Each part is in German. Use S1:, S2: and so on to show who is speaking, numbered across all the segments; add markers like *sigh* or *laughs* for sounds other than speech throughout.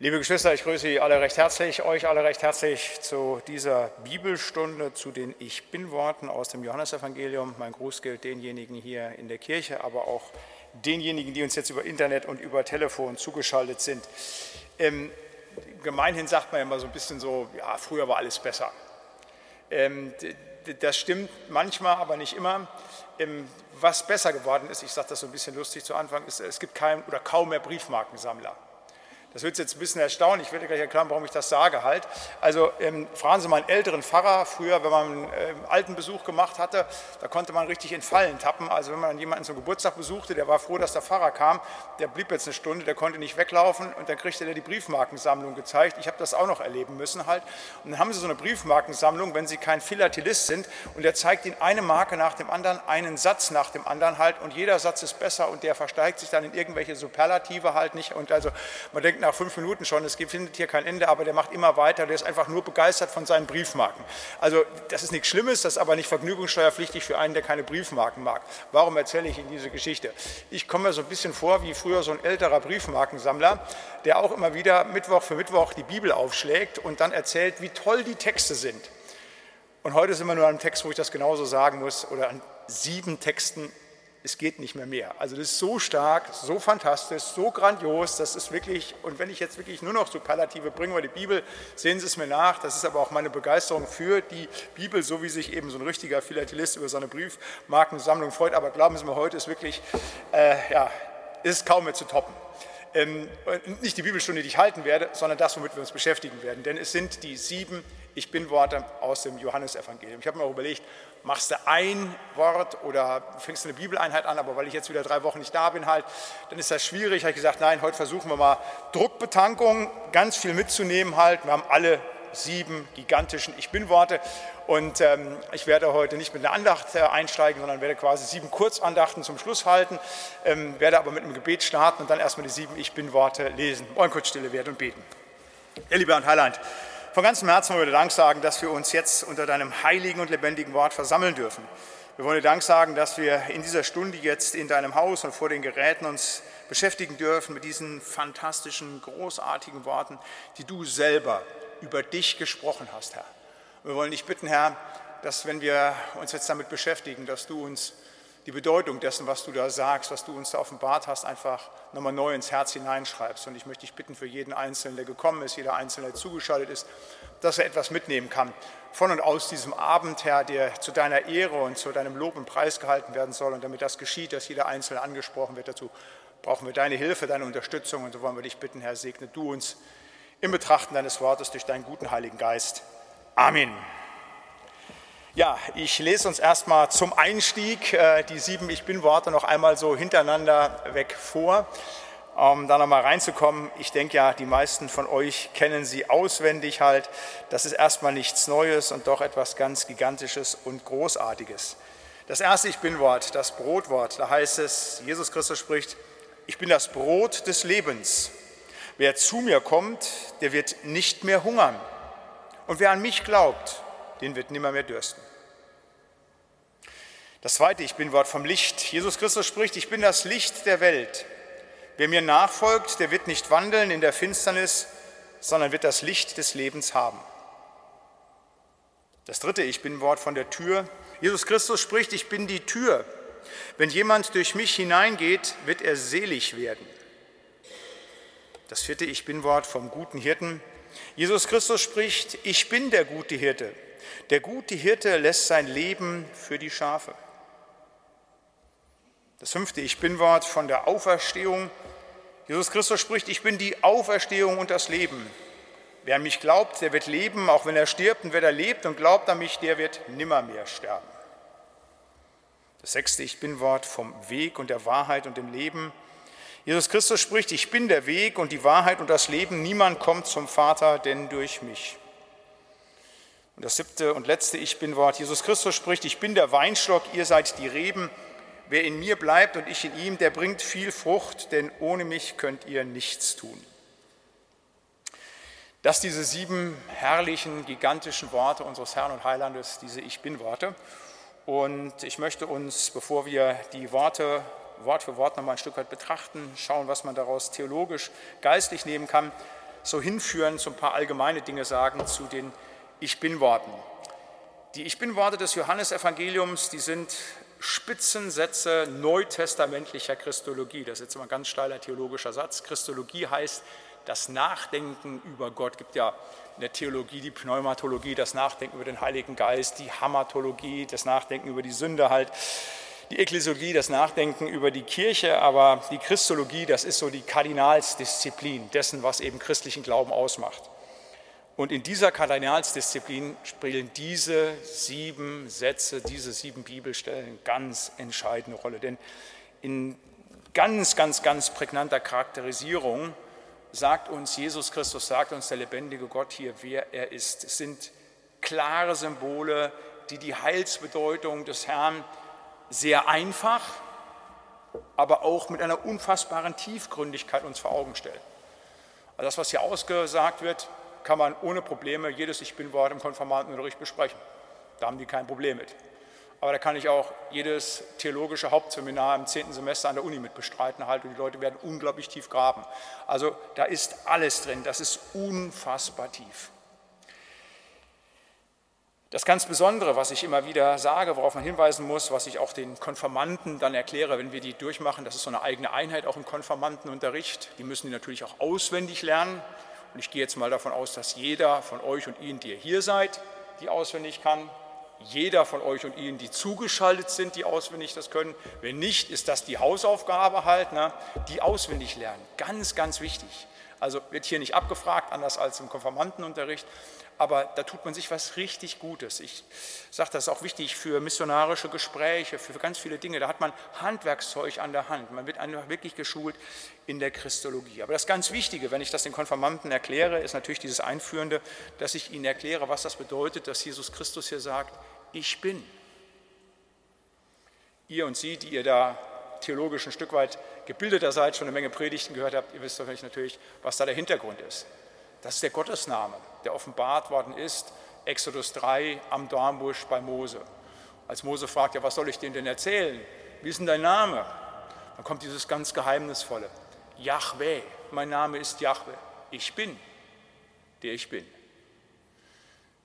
S1: Liebe Geschwister, ich grüße Sie alle recht herzlich, euch alle recht herzlich zu dieser Bibelstunde, zu den Ich Bin-Worten aus dem Johannesevangelium. Mein Gruß gilt denjenigen hier in der Kirche, aber auch denjenigen, die uns jetzt über Internet und über Telefon zugeschaltet sind. Ähm, gemeinhin sagt man immer so ein bisschen so, ja, früher war alles besser. Ähm, das stimmt manchmal, aber nicht immer. Ähm, was besser geworden ist, ich sage das so ein bisschen lustig zu Anfang, ist, es gibt kein oder kaum mehr Briefmarkensammler. Das wird jetzt ein bisschen erstaunen, ich werde gleich erklären, warum ich das sage halt. Also ähm, fragen Sie mal einen älteren Pfarrer, früher, wenn man einen äh, alten Besuch gemacht hatte, da konnte man richtig in Fallen tappen. Also wenn man jemanden zum Geburtstag besuchte, der war froh, dass der Pfarrer kam, der blieb jetzt eine Stunde, der konnte nicht weglaufen und dann kriegte er die Briefmarkensammlung gezeigt. Ich habe das auch noch erleben müssen halt. Und dann haben Sie so eine Briefmarkensammlung, wenn Sie kein Philatelist sind und der zeigt Ihnen eine Marke nach dem anderen, einen Satz nach dem anderen halt und jeder Satz ist besser und der versteigt sich dann in irgendwelche Superlative halt nicht und also man denkt, nach fünf Minuten schon, es findet hier kein Ende, aber der macht immer weiter, der ist einfach nur begeistert von seinen Briefmarken. Also das ist nichts Schlimmes, das ist aber nicht vergnügungssteuerpflichtig für einen, der keine Briefmarken mag. Warum erzähle ich Ihnen diese Geschichte? Ich komme mir so ein bisschen vor wie früher so ein älterer Briefmarkensammler, der auch immer wieder Mittwoch für Mittwoch die Bibel aufschlägt und dann erzählt, wie toll die Texte sind. Und heute sind wir nur an einem Text, wo ich das genauso sagen muss, oder an sieben Texten es geht nicht mehr mehr. Also das ist so stark, so fantastisch, so grandios, das ist wirklich, und wenn ich jetzt wirklich nur noch Superlative bringe über die Bibel, sehen Sie es mir nach, das ist aber auch meine Begeisterung für die Bibel, so wie sich eben so ein richtiger Philatelist über seine Briefmarkensammlung freut, aber glauben Sie mir, heute ist wirklich, äh, ja, ist kaum mehr zu toppen. Ähm, nicht die Bibelstunde, die ich halten werde, sondern das, womit wir uns beschäftigen werden, denn es sind die sieben Ich bin-Worte aus dem Johannesevangelium. Ich habe mir auch überlegt, machst du ein Wort oder fängst du eine Bibeleinheit an, aber weil ich jetzt wieder drei Wochen nicht da bin halt, dann ist das schwierig. Habe ich gesagt, nein, heute versuchen wir mal Druckbetankung, ganz viel mitzunehmen halt. Wir haben alle sieben gigantischen Ich Bin-Worte und ähm, ich werde heute nicht mit einer Andacht äh, einsteigen, sondern werde quasi sieben Kurzandachten zum Schluss halten, ähm, werde aber mit einem Gebet starten und dann erstmal die sieben Ich Bin-Worte lesen. Wollen kurz stille werden und beten. Ihr lieber und Heiland, von ganzem Herzen wollen wir dir Dank sagen, dass wir uns jetzt unter deinem heiligen und lebendigen Wort versammeln dürfen. Wir wollen dir Dank sagen, dass wir in dieser Stunde jetzt in deinem Haus und vor den Geräten uns beschäftigen dürfen mit diesen fantastischen, großartigen Worten, die du selber über dich gesprochen hast, Herr. Wir wollen dich bitten, Herr, dass wenn wir uns jetzt damit beschäftigen, dass du uns die Bedeutung dessen, was du da sagst, was du uns da offenbart hast, einfach nochmal neu ins Herz hineinschreibst. Und ich möchte dich bitten für jeden Einzelnen, der gekommen ist, jeder Einzelne, der zugeschaltet ist, dass er etwas mitnehmen kann von und aus diesem Abend, Herr, der zu deiner Ehre und zu deinem Lob und Preis gehalten werden soll. Und damit das geschieht, dass jeder Einzelne angesprochen wird, dazu brauchen wir deine Hilfe, deine Unterstützung. Und so wollen wir dich bitten, Herr, segne du uns im Betrachten deines Wortes durch deinen guten Heiligen Geist. Amen. Ja, ich lese uns erstmal zum Einstieg äh, die sieben Ich Bin-Worte noch einmal so hintereinander weg vor, um da nochmal reinzukommen. Ich denke ja, die meisten von euch kennen sie auswendig halt. Das ist erstmal nichts Neues und doch etwas ganz Gigantisches und Großartiges. Das erste Ich Bin-Wort, das Brotwort, da heißt es, Jesus Christus spricht, ich bin das Brot des Lebens. Wer zu mir kommt, der wird nicht mehr hungern. Und wer an mich glaubt, den wird nimmer mehr dürsten. Das zweite Ich bin Wort vom Licht. Jesus Christus spricht, ich bin das Licht der Welt. Wer mir nachfolgt, der wird nicht wandeln in der Finsternis, sondern wird das Licht des Lebens haben. Das dritte Ich bin Wort von der Tür. Jesus Christus spricht, ich bin die Tür. Wenn jemand durch mich hineingeht, wird er selig werden. Das vierte Ich bin Wort vom guten Hirten. Jesus Christus spricht, ich bin der gute Hirte. Der gute Hirte lässt sein Leben für die Schafe. Das fünfte Ich bin-Wort von der Auferstehung. Jesus Christus spricht, ich bin die Auferstehung und das Leben. Wer an mich glaubt, der wird leben, auch wenn er stirbt. Und wer da lebt und glaubt an mich, der wird nimmermehr sterben. Das sechste Ich bin-Wort vom Weg und der Wahrheit und dem Leben. Jesus Christus spricht, ich bin der Weg und die Wahrheit und das Leben. Niemand kommt zum Vater, denn durch mich. Und das siebte und letzte Ich bin-Wort. Jesus Christus spricht, ich bin der Weinstock, ihr seid die Reben. Wer in mir bleibt und ich in ihm, der bringt viel Frucht, denn ohne mich könnt ihr nichts tun. Das diese sieben herrlichen, gigantischen Worte unseres Herrn und Heilandes, diese Ich bin-Worte. Und ich möchte uns, bevor wir die Worte Wort für Wort nochmal ein Stück weit betrachten, schauen, was man daraus theologisch, geistlich nehmen kann, so hinführen, so ein paar allgemeine Dinge sagen zu den Ich bin-Worten. Die Ich bin-Worte des Johannesevangeliums, die sind Spitzensätze neutestamentlicher Christologie. Das ist jetzt mal ein ganz steiler theologischer Satz. Christologie heißt das Nachdenken über Gott. Es gibt ja in der Theologie die Pneumatologie, das Nachdenken über den Heiligen Geist, die Hamatologie, das Nachdenken über die Sünde halt, die Ekklesiologie, das Nachdenken über die Kirche, aber die Christologie, das ist so die Kardinalsdisziplin dessen, was eben christlichen Glauben ausmacht. Und in dieser Kardinalsdisziplin spielen diese sieben Sätze, diese sieben Bibelstellen ganz entscheidende Rolle. Denn in ganz, ganz, ganz prägnanter Charakterisierung sagt uns Jesus Christus, sagt uns der lebendige Gott hier, wer er ist. Es sind klare Symbole, die die Heilsbedeutung des Herrn sehr einfach, aber auch mit einer unfassbaren Tiefgründigkeit uns vor Augen stellen. Also das, was hier ausgesagt wird, kann man ohne Probleme jedes Ich Bin-Wort im Konformantenunterricht besprechen. Da haben die kein Problem mit. Aber da kann ich auch jedes theologische Hauptseminar im zehnten Semester an der Uni mit bestreiten halt und die Leute werden unglaublich tief graben. Also da ist alles drin, das ist unfassbar tief. Das ganz Besondere, was ich immer wieder sage, worauf man hinweisen muss, was ich auch den Konformanten dann erkläre, wenn wir die durchmachen, das ist so eine eigene Einheit auch im Konformantenunterricht. Die müssen die natürlich auch auswendig lernen. Und ich gehe jetzt mal davon aus, dass jeder von euch und Ihnen, die ihr hier seid, die auswendig kann. Jeder von euch und Ihnen, die zugeschaltet sind, die auswendig das können. Wenn nicht, ist das die Hausaufgabe halt, ne? die auswendig lernen. Ganz, ganz wichtig. Also wird hier nicht abgefragt, anders als im Konformantenunterricht aber da tut man sich was richtig Gutes. Ich sage, das ist auch wichtig für missionarische Gespräche, für ganz viele Dinge. Da hat man Handwerkszeug an der Hand. Man wird einfach wirklich geschult in der Christologie. Aber das ganz Wichtige, wenn ich das den Konfirmanten erkläre, ist natürlich dieses Einführende, dass ich ihnen erkläre, was das bedeutet, dass Jesus Christus hier sagt, ich bin. Ihr und Sie, die ihr da theologisch ein Stück weit gebildeter seid, schon eine Menge Predigten gehört habt, ihr wisst natürlich, was da der Hintergrund ist. Das ist der Gottesname, der offenbart worden ist, Exodus 3 am Dornbusch bei Mose. Als Mose fragt, ja, was soll ich denen denn erzählen? Wie ist denn dein Name? Dann kommt dieses ganz geheimnisvolle, Yahweh, mein Name ist Yahweh, ich bin, der ich bin.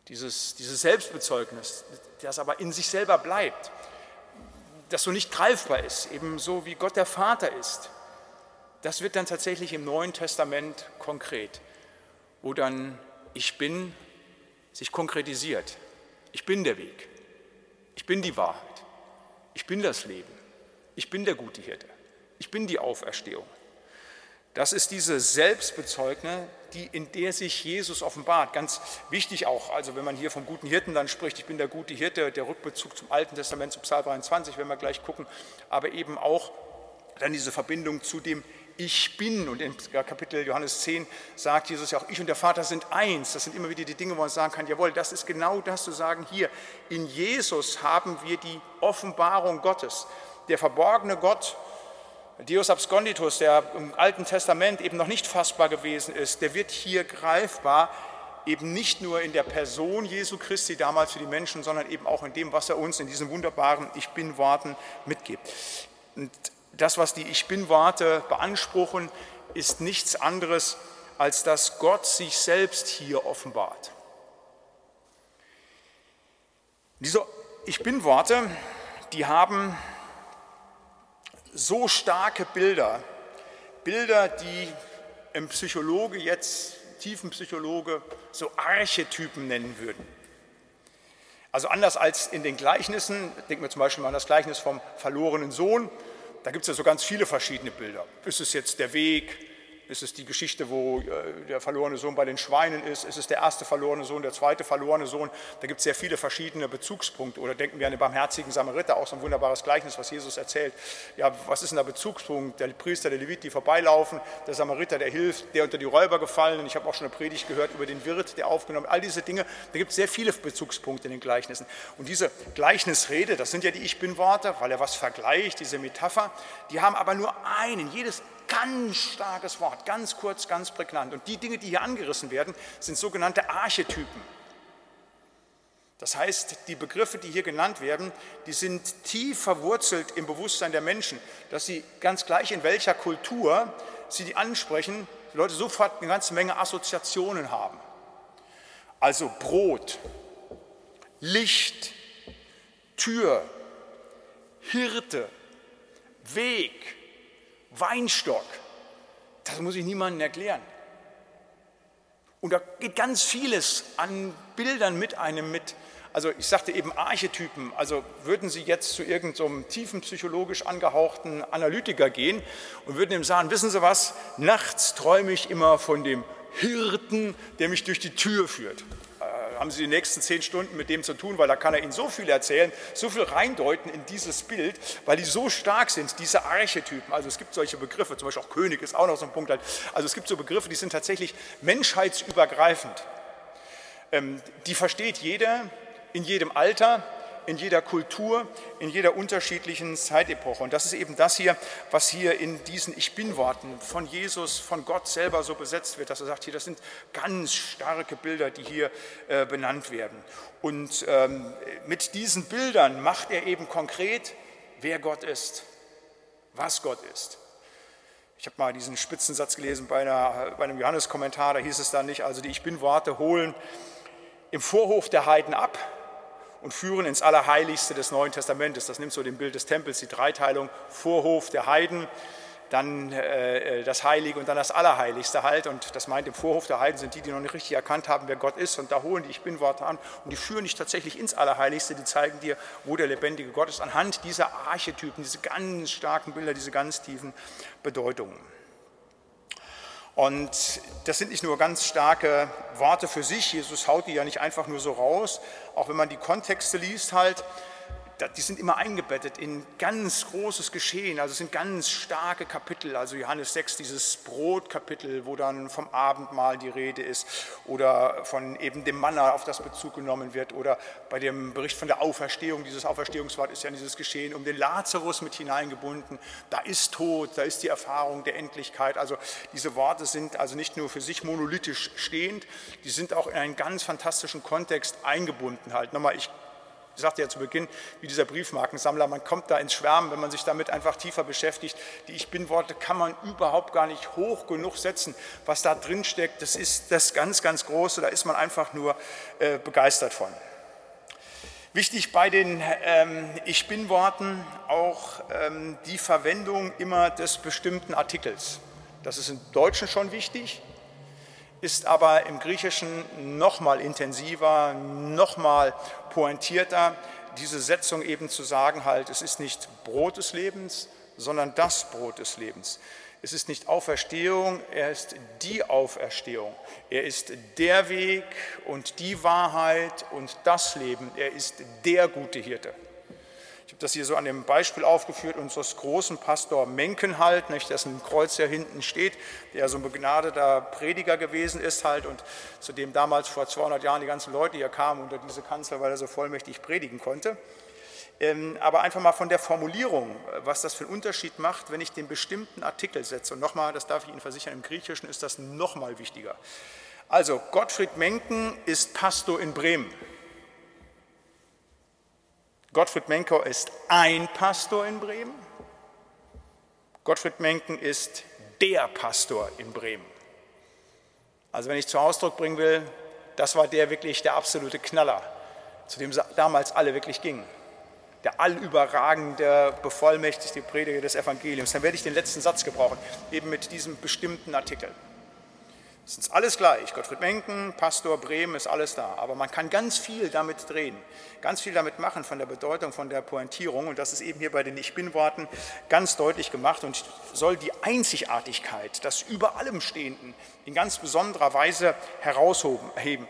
S1: Dieses, dieses Selbstbezeugnis, das aber in sich selber bleibt, das so nicht greifbar ist, ebenso wie Gott der Vater ist, das wird dann tatsächlich im Neuen Testament konkret wo dann ich bin sich konkretisiert. Ich bin der Weg. Ich bin die Wahrheit. Ich bin das Leben. Ich bin der gute Hirte. Ich bin die Auferstehung. Das ist diese Selbstbezeugne, die, in der sich Jesus offenbart. Ganz wichtig auch, also wenn man hier vom guten Hirten dann spricht, ich bin der gute Hirte, der Rückbezug zum Alten Testament, zu Psalm 23, wenn wir gleich gucken, aber eben auch dann diese Verbindung zu dem ich bin. Und im Kapitel Johannes 10 sagt Jesus ja auch, ich und der Vater sind eins. Das sind immer wieder die Dinge, wo man sagen kann, jawohl, das ist genau das zu sagen hier. In Jesus haben wir die Offenbarung Gottes. Der verborgene Gott, Deus absconditus, der im Alten Testament eben noch nicht fassbar gewesen ist, der wird hier greifbar, eben nicht nur in der Person Jesu Christi damals für die Menschen, sondern eben auch in dem, was er uns in diesen wunderbaren Ich bin Worten mitgibt. Und das, was die Ich bin-Worte beanspruchen, ist nichts anderes, als dass Gott sich selbst hier offenbart. Diese Ich bin-Worte, die haben so starke Bilder, Bilder, die ein Psychologe jetzt, Tiefenpsychologe, so Archetypen nennen würden. Also anders als in den Gleichnissen, denken wir zum Beispiel mal an das Gleichnis vom verlorenen Sohn, da gibt es ja so ganz viele verschiedene Bilder. Ist es jetzt der Weg, ist es die Geschichte, wo äh, der verlorene Sohn bei den Schweinen ist? Ist es der erste verlorene Sohn, der zweite verlorene Sohn? Da gibt es sehr viele verschiedene Bezugspunkte. Oder denken wir an den barmherzigen Samariter, auch so ein wunderbares Gleichnis, was Jesus erzählt. Ja, was ist denn der Bezugspunkt? Der Priester, der Levit, die vorbeilaufen, der Samariter, der hilft, der unter die Räuber gefallen. Ich habe auch schon eine Predigt gehört über den Wirt, der aufgenommen All diese Dinge, da gibt es sehr viele Bezugspunkte in den Gleichnissen. Und diese Gleichnisrede, das sind ja die Ich Bin-Worte, weil er was vergleicht, diese Metapher, die haben aber nur einen. Jedes ganz starkes Wort, ganz kurz, ganz prägnant. Und die Dinge, die hier angerissen werden, sind sogenannte Archetypen. Das heißt, die Begriffe, die hier genannt werden, die sind tief verwurzelt im Bewusstsein der Menschen, dass sie ganz gleich in welcher Kultur sie die ansprechen, die Leute sofort eine ganze Menge Assoziationen haben. Also Brot, Licht, Tür, Hirte, Weg, Weinstock. Das muss ich niemandem erklären. Und da geht ganz vieles an Bildern mit einem mit. Also ich sagte eben Archetypen. Also würden Sie jetzt zu irgendeinem so tiefen psychologisch angehauchten Analytiker gehen und würden ihm sagen, wissen Sie was, nachts träume ich immer von dem Hirten, der mich durch die Tür führt haben Sie die nächsten zehn Stunden mit dem zu tun, weil da kann er Ihnen so viel erzählen, so viel reindeuten in dieses Bild, weil die so stark sind, diese Archetypen. Also es gibt solche Begriffe, zum Beispiel auch König ist auch noch so ein Punkt. Also es gibt so Begriffe, die sind tatsächlich menschheitsübergreifend. Ähm, die versteht jeder in jedem Alter, in jeder Kultur, in jeder unterschiedlichen Zeitepoche. Und das ist eben das hier, was hier in diesen Ich bin-Worten von Jesus, von Gott selber so besetzt wird, dass er sagt, hier, das sind ganz starke Bilder, die hier äh, benannt werden. Und ähm, mit diesen Bildern macht er eben konkret, wer Gott ist, was Gott ist. Ich habe mal diesen Spitzensatz gelesen bei, einer, bei einem Johannes-Kommentar, da hieß es dann nicht, also die Ich bin-Worte holen im Vorhof der Heiden ab, und führen ins Allerheiligste des Neuen Testamentes. Das nimmt so dem Bild des Tempels, die Dreiteilung, Vorhof der Heiden, dann äh, das Heilige und dann das Allerheiligste halt. Und das meint, im Vorhof der Heiden sind die, die noch nicht richtig erkannt haben, wer Gott ist. Und da holen die Ich Bin-Worte an und die führen dich tatsächlich ins Allerheiligste. Die zeigen dir, wo der lebendige Gott ist, anhand dieser Archetypen, diese ganz starken Bilder, diese ganz tiefen Bedeutungen. Und das sind nicht nur ganz starke Worte für sich, Jesus haut die ja nicht einfach nur so raus, auch wenn man die Kontexte liest halt, die sind immer eingebettet in ganz großes Geschehen, also es sind ganz starke Kapitel, also Johannes 6, dieses Brotkapitel, wo dann vom Abendmahl die Rede ist. Oder von eben dem Manna, auf das Bezug genommen wird. Oder bei dem Bericht von der Auferstehung, dieses Auferstehungswort ist ja dieses Geschehen um den Lazarus mit hineingebunden, da ist Tod, da ist die Erfahrung der Endlichkeit, also diese Worte sind also nicht nur für sich monolithisch stehend, die sind auch in einen ganz fantastischen Kontext eingebunden halt. Nochmal, ich ich sagte ja zu Beginn, wie dieser Briefmarkensammler, man kommt da ins Schwärmen, wenn man sich damit einfach tiefer beschäftigt. Die Ich Bin-Worte kann man überhaupt gar nicht hoch genug setzen. Was da drin steckt, das ist das ganz, ganz Große, da ist man einfach nur äh, begeistert von. Wichtig bei den ähm, Ich Bin-Worten auch ähm, die Verwendung immer des bestimmten Artikels. Das ist im Deutschen schon wichtig, ist aber im Griechischen noch mal intensiver, noch mal pointierter, diese Setzung eben zu sagen, halt, es ist nicht Brot des Lebens, sondern das Brot des Lebens. Es ist nicht Auferstehung, er ist die Auferstehung. Er ist der Weg und die Wahrheit und das Leben. Er ist der gute Hirte. Das hier so an dem Beispiel aufgeführt unseres großen Pastor Menkenhalt, nicht, dessen Kreuz ja hinten steht, der so ein begnadeter Prediger gewesen ist halt und zu dem damals vor 200 Jahren die ganzen Leute hier kamen unter diese Kanzel, weil er so vollmächtig predigen konnte. Ähm, aber einfach mal von der Formulierung, was das für einen Unterschied macht, wenn ich den bestimmten Artikel setze. Und nochmal, das darf ich Ihnen versichern, im Griechischen ist das nochmal wichtiger. Also, Gottfried Menken ist Pastor in Bremen. Gottfried Menker ist ein Pastor in Bremen. Gottfried Menken ist der Pastor in Bremen. Also wenn ich zum Ausdruck bringen will, das war der wirklich der absolute Knaller, zu dem damals alle wirklich gingen. Der allüberragende, bevollmächtigte Prediger des Evangeliums. Dann werde ich den letzten Satz gebrauchen, eben mit diesem bestimmten Artikel. Es ist alles gleich. Gottfried Menken, Pastor Bremen ist alles da. Aber man kann ganz viel damit drehen, ganz viel damit machen von der Bedeutung, von der Pointierung. Und das ist eben hier bei den Ich Bin-Worten ganz deutlich gemacht und soll die Einzigartigkeit, das über allem Stehenden in ganz besonderer Weise herausheben.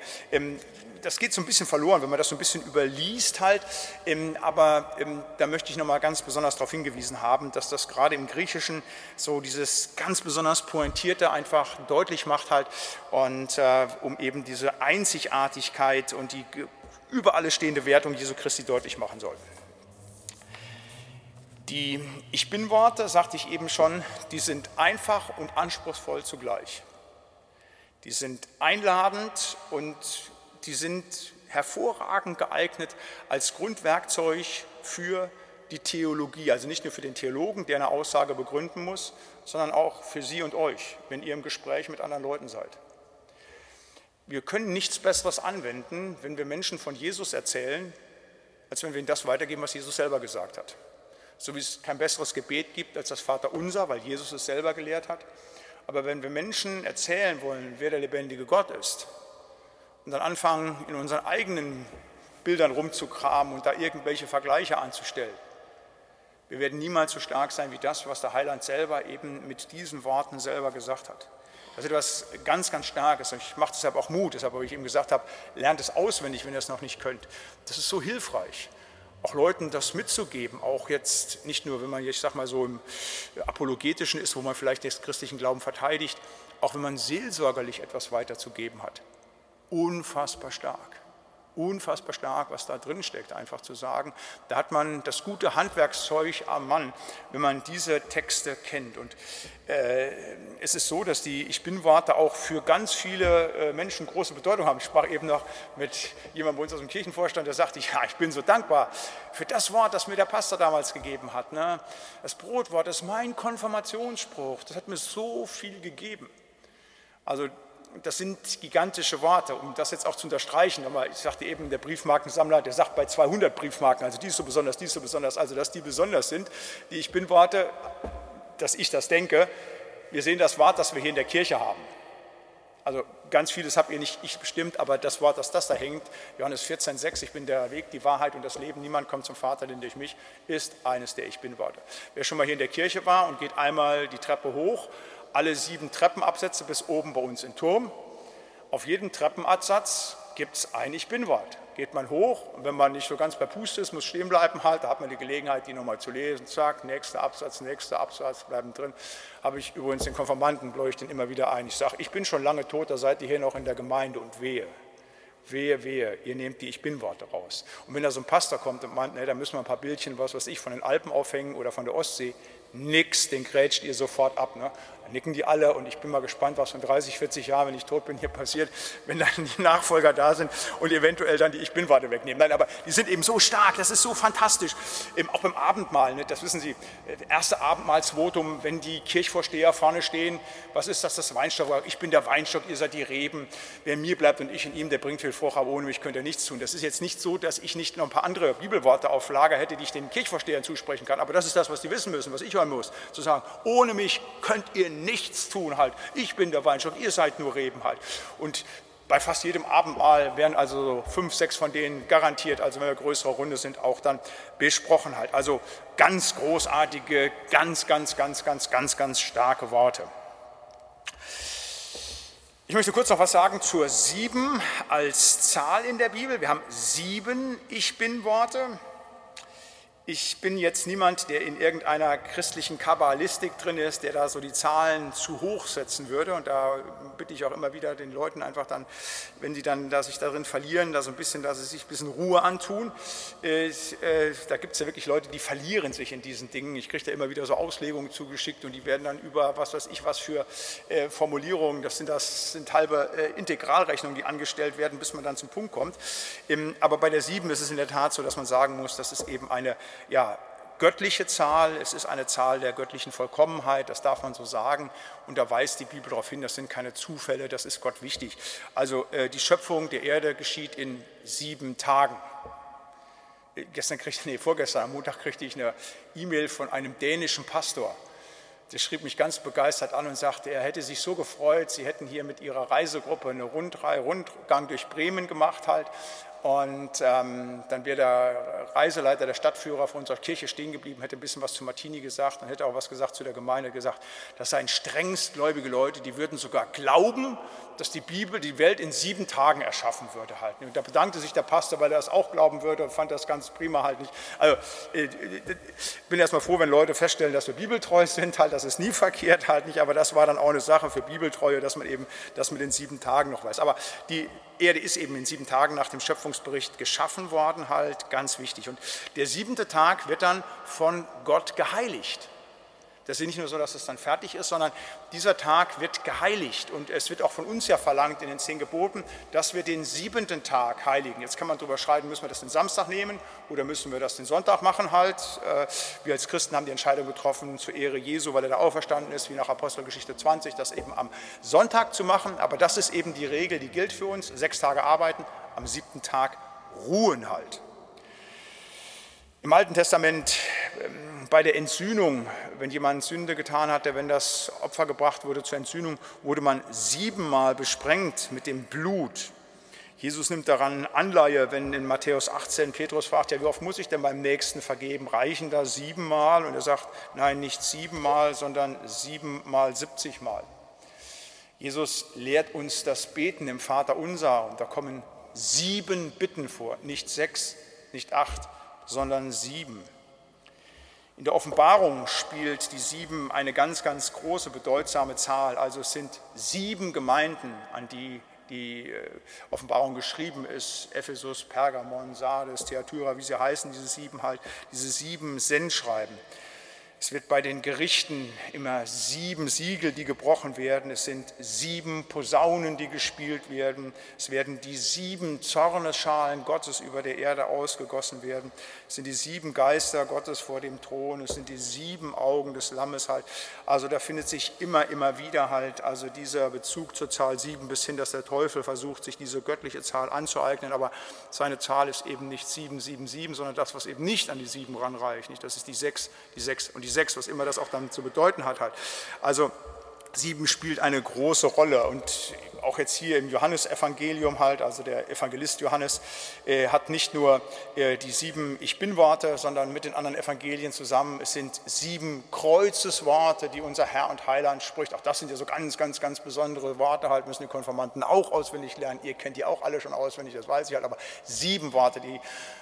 S1: Das geht so ein bisschen verloren, wenn man das so ein bisschen überliest halt. Ähm, aber ähm, da möchte ich nochmal ganz besonders darauf hingewiesen haben, dass das gerade im Griechischen so dieses ganz besonders Pointierte einfach deutlich macht halt und äh, um eben diese Einzigartigkeit und die über alles stehende Wertung Jesu Christi deutlich machen soll. Die Ich bin-Worte, sagte ich eben schon, die sind einfach und anspruchsvoll zugleich. Die sind einladend und die sind hervorragend geeignet als Grundwerkzeug für die Theologie, also nicht nur für den Theologen, der eine Aussage begründen muss, sondern auch für Sie und euch, wenn ihr im Gespräch mit anderen Leuten seid. Wir können nichts Besseres anwenden, wenn wir Menschen von Jesus erzählen, als wenn wir ihnen das weitergeben, was Jesus selber gesagt hat. So wie es kein besseres Gebet gibt als das Vaterunser, weil Jesus es selber gelehrt hat. Aber wenn wir Menschen erzählen wollen, wer der lebendige Gott ist, und dann anfangen, in unseren eigenen Bildern rumzukramen und da irgendwelche Vergleiche anzustellen, wir werden niemals so stark sein wie das, was der Heiland selber eben mit diesen Worten selber gesagt hat. Das ist etwas ganz, ganz Starkes. Ich mache deshalb auch Mut, deshalb habe ich ihm gesagt habe, lernt es auswendig, wenn ihr es noch nicht könnt. Das ist so hilfreich, auch Leuten das mitzugeben, auch jetzt nicht nur, wenn man, ich sag mal so im Apologetischen ist, wo man vielleicht den christlichen Glauben verteidigt, auch wenn man seelsorgerlich etwas weiterzugeben hat. Unfassbar stark unfassbar stark, was da drin steckt, einfach zu sagen. Da hat man das gute Handwerkszeug am Mann, wenn man diese Texte kennt. Und äh, es ist so, dass die Ich Bin-Worte auch für ganz viele äh, Menschen große Bedeutung haben. Ich sprach eben noch mit jemandem bei uns aus dem Kirchenvorstand, der sagte, ja, ich bin so dankbar für das Wort, das mir der Pastor damals gegeben hat. Ne? Das Brotwort ist mein Konfirmationsspruch. Das hat mir so viel gegeben. Also das sind gigantische Worte, um das jetzt auch zu unterstreichen. Ich sagte eben, der Briefmarkensammler, der sagt bei 200 Briefmarken, also die ist so besonders, die ist so besonders, also dass die besonders sind, die Ich Bin-Worte, dass ich das denke. Wir sehen das Wort, das wir hier in der Kirche haben. Also ganz vieles habt ihr nicht ich bestimmt, aber das Wort, das das da hängt, Johannes 14,6, ich bin der Weg, die Wahrheit und das Leben, niemand kommt zum Vater, denn durch mich, ist eines der Ich Bin-Worte. Wer schon mal hier in der Kirche war und geht einmal die Treppe hoch alle sieben Treppenabsätze bis oben bei uns im Turm. Auf jedem Treppenabsatz gibt es ein Ich Bin-Wort. Geht man hoch und wenn man nicht so ganz bei Puste ist, muss stehen bleiben halt, da hat man die Gelegenheit, die nochmal zu lesen. Zack, nächster Absatz, nächster Absatz, bleiben drin. Habe ich übrigens den Konformanten, leuchten immer wieder ein. Ich sage, ich bin schon lange tot, da seid ihr hier noch in der Gemeinde und wehe. Wehe, wehe, ihr nehmt die Ich Bin-Worte raus. Und wenn da so ein Pastor kommt und meint, ne, da müssen wir ein paar Bildchen, was weiß ich, von den Alpen aufhängen oder von der Ostsee, nix, den grätscht ihr sofort ab. Ne? Nicken die alle und ich bin mal gespannt, was in 30, 40 Jahren, wenn ich tot bin, hier passiert, wenn dann die Nachfolger da sind und eventuell dann die Ich Bin-Warte wegnehmen. Nein, aber die sind eben so stark, das ist so fantastisch. Auch beim Abendmahl, ne? das wissen Sie, das erste Abendmahlsvotum, wenn die Kirchvorsteher vorne stehen, was ist das, das Weinstock? Ich bin der Weinstock, ihr seid die Reben. Wer mir bleibt und ich in ihm, der bringt viel Frucht, aber ohne mich könnt ihr nichts tun. Das ist jetzt nicht so, dass ich nicht noch ein paar andere Bibelworte auf Lager hätte, die ich den Kirchvorstehern zusprechen kann, aber das ist das, was die wissen müssen, was ich hören muss, zu sagen, ohne mich könnt ihr nichts tun halt. Ich bin der Weinstock, ihr seid nur Reben halt. Und bei fast jedem Abendmahl werden also fünf, sechs von denen garantiert, also wenn wir größere Runde sind, auch dann besprochen halt. Also ganz großartige, ganz, ganz, ganz, ganz, ganz, ganz starke Worte. Ich möchte kurz noch was sagen zur sieben als Zahl in der Bibel. Wir haben sieben Ich Bin-Worte. Ich bin jetzt niemand, der in irgendeiner christlichen Kabbalistik drin ist, der da so die Zahlen zu hoch setzen würde. Und da bitte ich auch immer wieder den Leuten einfach dann, wenn sie dann da sich darin verlieren, da so ein bisschen, dass sie sich ein bisschen Ruhe antun. Äh, da gibt es ja wirklich Leute, die verlieren sich in diesen Dingen. Ich kriege da immer wieder so Auslegungen zugeschickt und die werden dann über was weiß ich was für äh, Formulierungen, das sind, das sind halbe äh, Integralrechnungen, die angestellt werden, bis man dann zum Punkt kommt. Ähm, aber bei der sieben ist es in der Tat so, dass man sagen muss, das ist eben eine ja, göttliche Zahl, es ist eine Zahl der göttlichen Vollkommenheit, das darf man so sagen. Und da weist die Bibel darauf hin, das sind keine Zufälle, das ist Gott wichtig. Also äh, die Schöpfung der Erde geschieht in sieben Tagen. Äh, gestern kriegte, nee, vorgestern am Montag kriegte ich eine E-Mail von einem dänischen Pastor. Der schrieb mich ganz begeistert an und sagte, er hätte sich so gefreut, sie hätten hier mit ihrer Reisegruppe eine Rundreihe, Rundgang durch Bremen gemacht halt und ähm, dann wäre der Reiseleiter, der Stadtführer von unserer Kirche stehen geblieben, hätte ein bisschen was zu Martini gesagt und hätte auch was gesagt zu der Gemeinde, gesagt, das seien strengst gläubige Leute, die würden sogar glauben, dass die Bibel die Welt in sieben Tagen erschaffen würde halt. Und da bedankte sich der Pastor, weil er das auch glauben würde und fand das ganz prima halt nicht. Also ich äh, bin erstmal froh, wenn Leute feststellen, dass wir bibeltreu sind, halt, das ist nie verkehrt halt nicht, aber das war dann auch eine Sache für Bibeltreue, dass man eben das mit den sieben Tagen noch weiß. Aber die Erde ist eben in sieben Tagen nach dem Schöpfungsbericht geschaffen worden, halt ganz wichtig. Und der siebente Tag wird dann von Gott geheiligt. Das ist nicht nur so, dass es dann fertig ist, sondern dieser Tag wird geheiligt. Und es wird auch von uns ja verlangt in den zehn Geboten, dass wir den siebenten Tag heiligen. Jetzt kann man darüber schreiben, müssen wir das den Samstag nehmen oder müssen wir das den Sonntag machen halt. Äh, wir als Christen haben die Entscheidung getroffen, zur Ehre Jesu, weil er da auferstanden ist, wie nach Apostelgeschichte 20, das eben am Sonntag zu machen. Aber das ist eben die Regel, die gilt für uns. Sechs Tage arbeiten, am siebten Tag ruhen halt. Im Alten Testament bei der Entsühnung, wenn jemand Sünde getan hatte, wenn das Opfer gebracht wurde zur Entsühnung, wurde man siebenmal besprengt mit dem Blut. Jesus nimmt daran Anleihe, wenn in Matthäus 18 Petrus fragt, ja, wie oft muss ich denn beim Nächsten vergeben? Reichen da siebenmal? Und er sagt, nein, nicht siebenmal, sondern siebenmal, siebzigmal. Jesus lehrt uns das Beten im Vater Unser und da kommen sieben Bitten vor, nicht sechs, nicht acht, sondern sieben. In der Offenbarung spielt die sieben eine ganz, ganz große, bedeutsame Zahl. Also es sind sieben Gemeinden, an die die äh, Offenbarung geschrieben ist. Ephesus, Pergamon, Sardes, Theatyra, wie sie heißen, diese sieben halt, diese sieben Sendschreiben. Es wird bei den Gerichten immer sieben Siegel, die gebrochen werden. Es sind sieben Posaunen, die gespielt werden. Es werden die sieben Zornesschalen Gottes über der Erde ausgegossen werden. Es sind die sieben Geister Gottes vor dem Thron. Es sind die sieben Augen des Lammes halt. Also da findet sich immer, immer wieder halt, also dieser Bezug zur Zahl sieben bis hin, dass der Teufel versucht, sich diese göttliche Zahl anzueignen. Aber seine Zahl ist eben nicht sieben, sieben, sieben, sondern das, was eben nicht an die sieben ranreicht. Das ist die sechs, die sechs und die die sechs, was immer das auch dann zu bedeuten hat. Halt. Also sieben spielt eine große Rolle und auch jetzt hier im Johannesevangelium halt, also der Evangelist Johannes äh, hat nicht nur äh, die sieben Ich bin-Worte, sondern mit den anderen Evangelien zusammen. Es sind sieben Kreuzesworte, die unser Herr und Heiland spricht. Auch das sind ja so ganz, ganz, ganz besondere Worte halt, müssen die Konformanten auch auswendig lernen. Ihr kennt die auch alle schon auswendig, das weiß ich halt, aber sieben Worte, die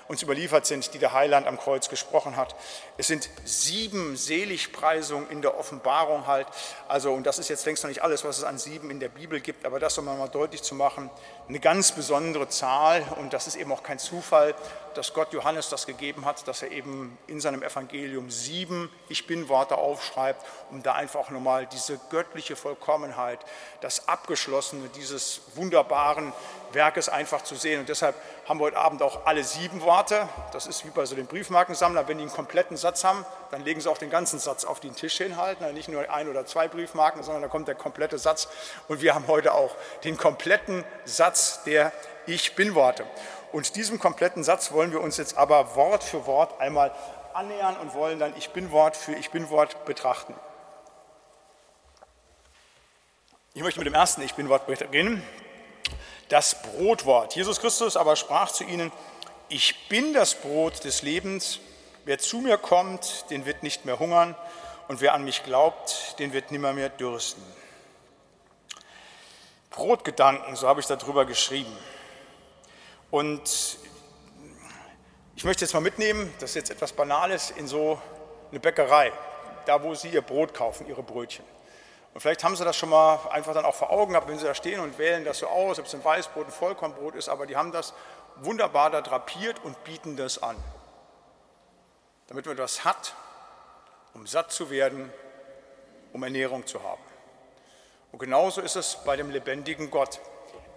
S1: uns überliefert sind, die der Heiland am Kreuz gesprochen hat. Es sind sieben Seligpreisungen in der Offenbarung halt. Also, und das ist jetzt längst noch nicht alles, was es an sieben in der Bibel gibt, aber das das, um mal deutlich zu machen, eine ganz besondere Zahl. Und das ist eben auch kein Zufall, dass Gott Johannes das gegeben hat, dass er eben in seinem Evangelium sieben Ich bin Worte aufschreibt, um da einfach nochmal diese göttliche Vollkommenheit, das Abgeschlossene dieses wunderbaren Werkes einfach zu sehen. Und deshalb haben wir heute Abend auch alle sieben Worte. Das ist wie bei so den Briefmarkensammlern. Wenn die einen kompletten Satz haben, dann legen sie auch den ganzen Satz auf den Tisch hinhalten. Also nicht nur ein oder zwei Briefmarken, sondern da kommt der komplette Satz. Und wir haben heute auch den kompletten Satz der Ich Bin-Worte. Und diesem kompletten Satz wollen wir uns jetzt aber Wort für Wort einmal annähern und wollen dann Ich Bin-Wort für Ich Bin-Wort betrachten. Ich möchte mit dem ersten Ich Bin-Wort beginnen das Brotwort. Jesus Christus aber sprach zu ihnen, ich bin das Brot des Lebens, wer zu mir kommt, den wird nicht mehr hungern und wer an mich glaubt, den wird nimmer mehr dürsten. Brotgedanken, so habe ich darüber geschrieben. Und ich möchte jetzt mal mitnehmen, das ist jetzt etwas Banales, in so eine Bäckerei, da wo Sie Ihr Brot kaufen, Ihre Brötchen. Und vielleicht haben Sie das schon mal einfach dann auch vor Augen gehabt, wenn Sie da stehen und wählen das so aus, ob es ein Weißbrot, ein Vollkornbrot ist, aber die haben das wunderbar da drapiert und bieten das an. Damit man das hat, um satt zu werden, um Ernährung zu haben. Und genauso ist es bei dem lebendigen Gott.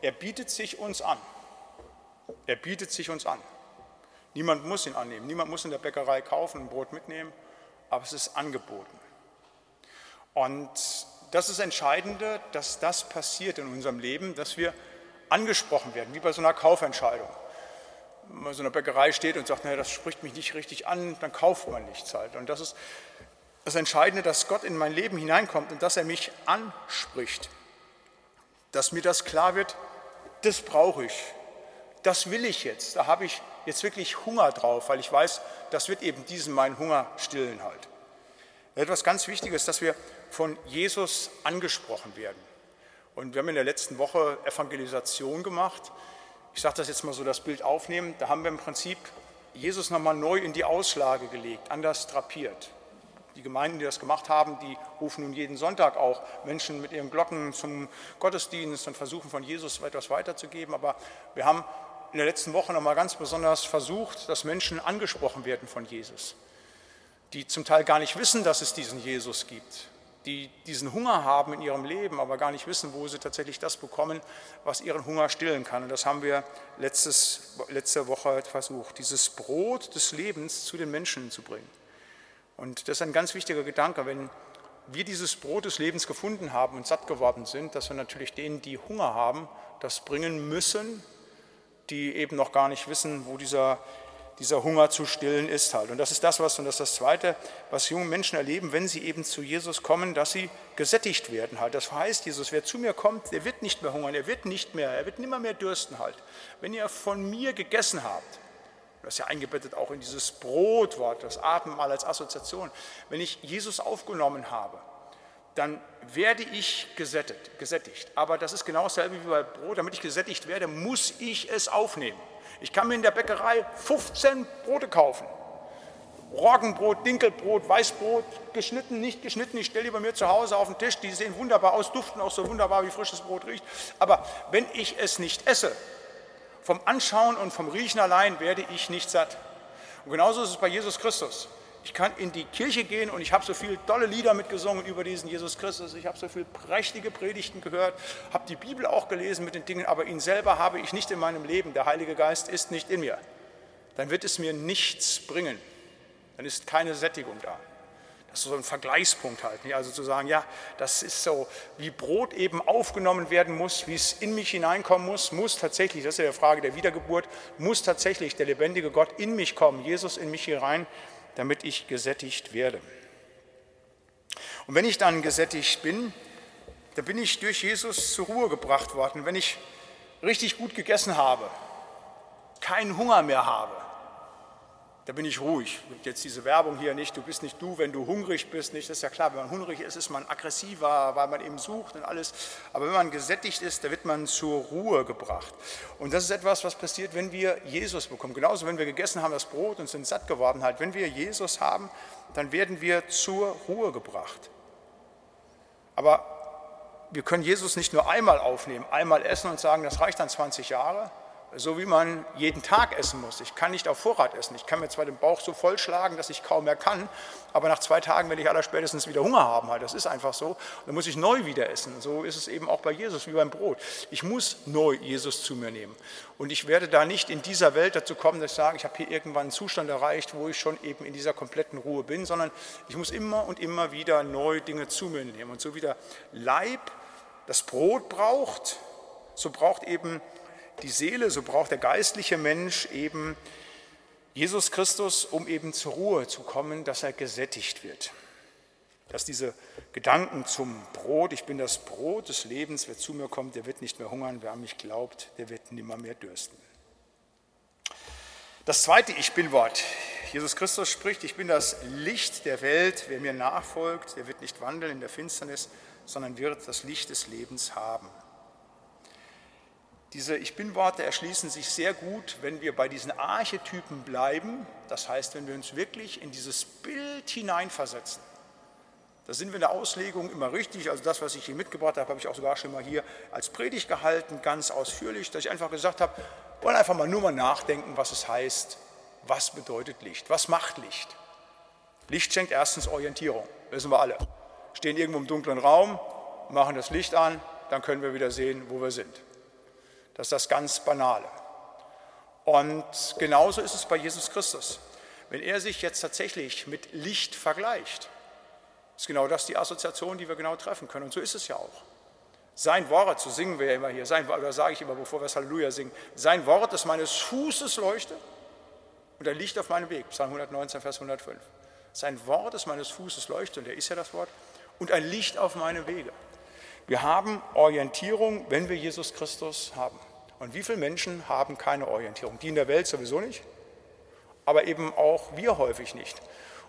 S1: Er bietet sich uns an. Er bietet sich uns an. Niemand muss ihn annehmen, niemand muss in der Bäckerei kaufen, ein Brot mitnehmen, aber es ist angeboten. Und das ist Entscheidende, dass das passiert in unserem Leben, dass wir angesprochen werden, wie bei so einer Kaufentscheidung. Wenn man so in einer Bäckerei steht und sagt, naja, das spricht mich nicht richtig an, dann kauft man nichts halt. Und das ist das Entscheidende, dass Gott in mein Leben hineinkommt und dass er mich anspricht. Dass mir das klar wird, das brauche ich, das will ich jetzt, da habe ich jetzt wirklich Hunger drauf, weil ich weiß, das wird eben diesen meinen Hunger stillen halt. Etwas ganz Wichtiges, dass wir von Jesus angesprochen werden. Und wir haben in der letzten Woche Evangelisation gemacht. Ich sage das jetzt mal so, das Bild aufnehmen. Da haben wir im Prinzip Jesus nochmal neu in die Auslage gelegt, anders drapiert. Die Gemeinden, die das gemacht haben, die rufen nun jeden Sonntag auch Menschen mit ihren Glocken zum Gottesdienst und versuchen von Jesus etwas weiterzugeben. Aber wir haben in der letzten Woche nochmal ganz besonders versucht, dass Menschen angesprochen werden von Jesus die zum Teil gar nicht wissen, dass es diesen Jesus gibt, die diesen Hunger haben in ihrem Leben, aber gar nicht wissen, wo sie tatsächlich das bekommen, was ihren Hunger stillen kann. Und das haben wir letztes, letzte Woche versucht, dieses Brot des Lebens zu den Menschen zu bringen. Und das ist ein ganz wichtiger Gedanke, wenn wir dieses Brot des Lebens gefunden haben und satt geworden sind, dass wir natürlich denen, die Hunger haben, das bringen müssen, die eben noch gar nicht wissen, wo dieser dieser Hunger zu stillen ist halt. Und das ist das, was, und das ist das Zweite, was junge Menschen erleben, wenn sie eben zu Jesus kommen, dass sie gesättigt werden halt. Das verheißt Jesus, wer zu mir kommt, der wird nicht mehr hungern, er wird nicht mehr, er wird nimmer mehr dürsten halt. Wenn ihr von mir gegessen habt, das ist ja eingebettet auch in dieses Brotwort, das Abendmahl als Assoziation, wenn ich Jesus aufgenommen habe, dann werde ich gesättigt, gesättigt. Aber das ist genau dasselbe wie bei Brot. Damit ich gesättigt werde, muss ich es aufnehmen. Ich kann mir in der Bäckerei 15 Brote kaufen. Roggenbrot, Dinkelbrot, Weißbrot, geschnitten, nicht geschnitten. Ich stelle die bei mir zu Hause auf den Tisch. Die sehen wunderbar aus, duften auch so wunderbar, wie frisches Brot riecht. Aber wenn ich es nicht esse, vom Anschauen und vom Riechen allein werde ich nicht satt. Und genauso ist es bei Jesus Christus. Ich kann in die Kirche gehen und ich habe so viele tolle Lieder mitgesungen über diesen Jesus Christus. Ich habe so viele prächtige Predigten gehört, habe die Bibel auch gelesen mit den Dingen, aber ihn selber habe ich nicht in meinem Leben. Der Heilige Geist ist nicht in mir. Dann wird es mir nichts bringen. Dann ist keine Sättigung da. Das ist so ein Vergleichspunkt halt. Also zu sagen, ja, das ist so, wie Brot eben aufgenommen werden muss, wie es in mich hineinkommen muss, muss tatsächlich, das ist ja die Frage der Wiedergeburt, muss tatsächlich der lebendige Gott in mich kommen, Jesus in mich hinein damit ich gesättigt werde. Und wenn ich dann gesättigt bin, dann bin ich durch Jesus zur Ruhe gebracht worden. Wenn ich richtig gut gegessen habe, keinen Hunger mehr habe, da bin ich ruhig. Jetzt diese Werbung hier nicht, du bist nicht du, wenn du hungrig bist, nicht, das ist ja klar, wenn man hungrig ist, ist man aggressiver, weil man eben sucht und alles. Aber wenn man gesättigt ist, da wird man zur Ruhe gebracht. Und das ist etwas, was passiert, wenn wir Jesus bekommen. Genauso, wenn wir gegessen haben das Brot und sind satt geworden, halt, wenn wir Jesus haben, dann werden wir zur Ruhe gebracht. Aber wir können Jesus nicht nur einmal aufnehmen, einmal essen und sagen, das reicht dann 20 Jahre, so wie man jeden Tag essen muss. Ich kann nicht auf Vorrat essen. Ich kann mir zwar den Bauch so vollschlagen, dass ich kaum mehr kann, aber nach zwei Tagen werde ich allerspätestens wieder Hunger haben. Halt. Das ist einfach so. dann muss ich neu wieder essen. So ist es eben auch bei Jesus wie beim Brot. Ich muss neu Jesus zu mir nehmen. Und ich werde da nicht in dieser Welt dazu kommen, dass ich sage, ich habe hier irgendwann einen Zustand erreicht, wo ich schon eben in dieser kompletten Ruhe bin, sondern ich muss immer und immer wieder neu Dinge zu mir nehmen. Und so wie der Leib das Brot braucht, so braucht eben die Seele, so braucht der geistliche Mensch eben Jesus Christus, um eben zur Ruhe zu kommen, dass er gesättigt wird. Dass diese Gedanken zum Brot, ich bin das Brot des Lebens, wer zu mir kommt, der wird nicht mehr hungern, wer an mich glaubt, der wird nimmer mehr dürsten. Das zweite Ich bin-Wort. Jesus Christus spricht, ich bin das Licht der Welt, wer mir nachfolgt, der wird nicht wandeln in der Finsternis, sondern wird das Licht des Lebens haben. Diese Ich bin-Worte erschließen sich sehr gut, wenn wir bei diesen Archetypen bleiben, das heißt, wenn wir uns wirklich in dieses Bild hineinversetzen. Da sind wir in der Auslegung immer richtig, also das, was ich hier mitgebracht habe, habe ich auch sogar schon mal hier als Predigt gehalten, ganz ausführlich, dass ich einfach gesagt habe, wollen einfach mal nur mal nachdenken, was es heißt, was bedeutet Licht, was macht Licht. Licht schenkt erstens Orientierung, wissen wir alle. Stehen irgendwo im dunklen Raum, machen das Licht an, dann können wir wieder sehen, wo wir sind. Das ist das ganz Banale. Und genauso ist es bei Jesus Christus. Wenn er sich jetzt tatsächlich mit Licht vergleicht, ist genau das die Assoziation, die wir genau treffen können. Und so ist es ja auch. Sein Wort, so singen wir ja immer hier, sein, oder sage ich immer, bevor wir das Halleluja singen, sein Wort ist meines Fußes Leuchte und ein Licht auf meinem Weg. Psalm 119, Vers 105. Sein Wort ist meines Fußes Leuchte, und er ist ja das Wort, und ein Licht auf meinem Wege. Wir haben Orientierung, wenn wir Jesus Christus haben. Und wie viele Menschen haben keine Orientierung? Die in der Welt sowieso nicht, aber eben auch wir häufig nicht.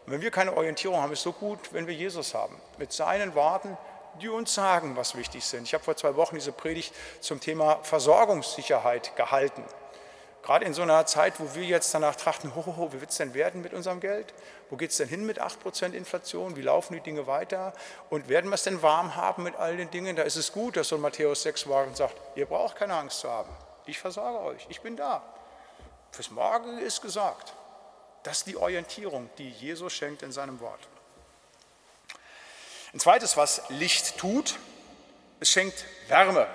S1: Und wenn wir keine Orientierung haben, ist es so gut, wenn wir Jesus haben, mit seinen Worten, die uns sagen, was wichtig sind. Ich habe vor zwei Wochen diese Predigt zum Thema Versorgungssicherheit gehalten. Gerade in so einer Zeit, wo wir jetzt danach trachten, ho, ho, ho, wie wird es denn werden mit unserem Geld? Wo geht es denn hin mit 8% Inflation? Wie laufen die Dinge weiter? Und werden wir es denn warm haben mit all den Dingen? Da ist es gut, dass so ein Matthäus 6 war und sagt, ihr braucht keine Angst zu haben. Ich versorge euch, ich bin da. Fürs Morgen ist gesagt. Das ist die Orientierung, die Jesus schenkt in seinem Wort. Ein zweites, was Licht tut, es schenkt Wärme.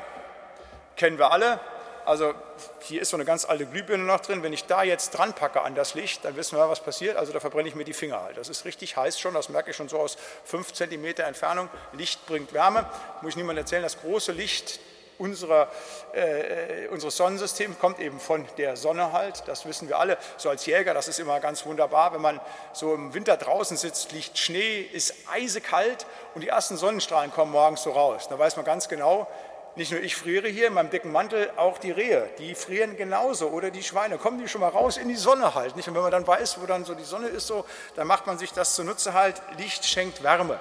S1: Kennen wir alle. Also hier ist so eine ganz alte Glühbirne noch drin. Wenn ich da jetzt dran packe an das Licht, dann wissen wir, was passiert. Also da verbrenne ich mir die Finger halt. Das ist richtig heiß schon, das merke ich schon so aus fünf Zentimeter Entfernung. Licht bringt Wärme. Muss ich niemandem erzählen, das große Licht unserer, äh, unseres Sonnensystems kommt eben von der Sonne halt, das wissen wir alle. So als Jäger, das ist immer ganz wunderbar, wenn man so im Winter draußen sitzt, liegt Schnee, ist eisekalt und die ersten Sonnenstrahlen kommen morgens so raus. Da weiß man ganz genau, nicht nur ich friere hier in meinem dicken Mantel, auch die Rehe, die frieren genauso oder die Schweine, kommen die schon mal raus in die Sonne halt. Nicht? Und wenn man dann weiß, wo dann so die Sonne ist, so, dann macht man sich das zunutze halt, Licht schenkt Wärme.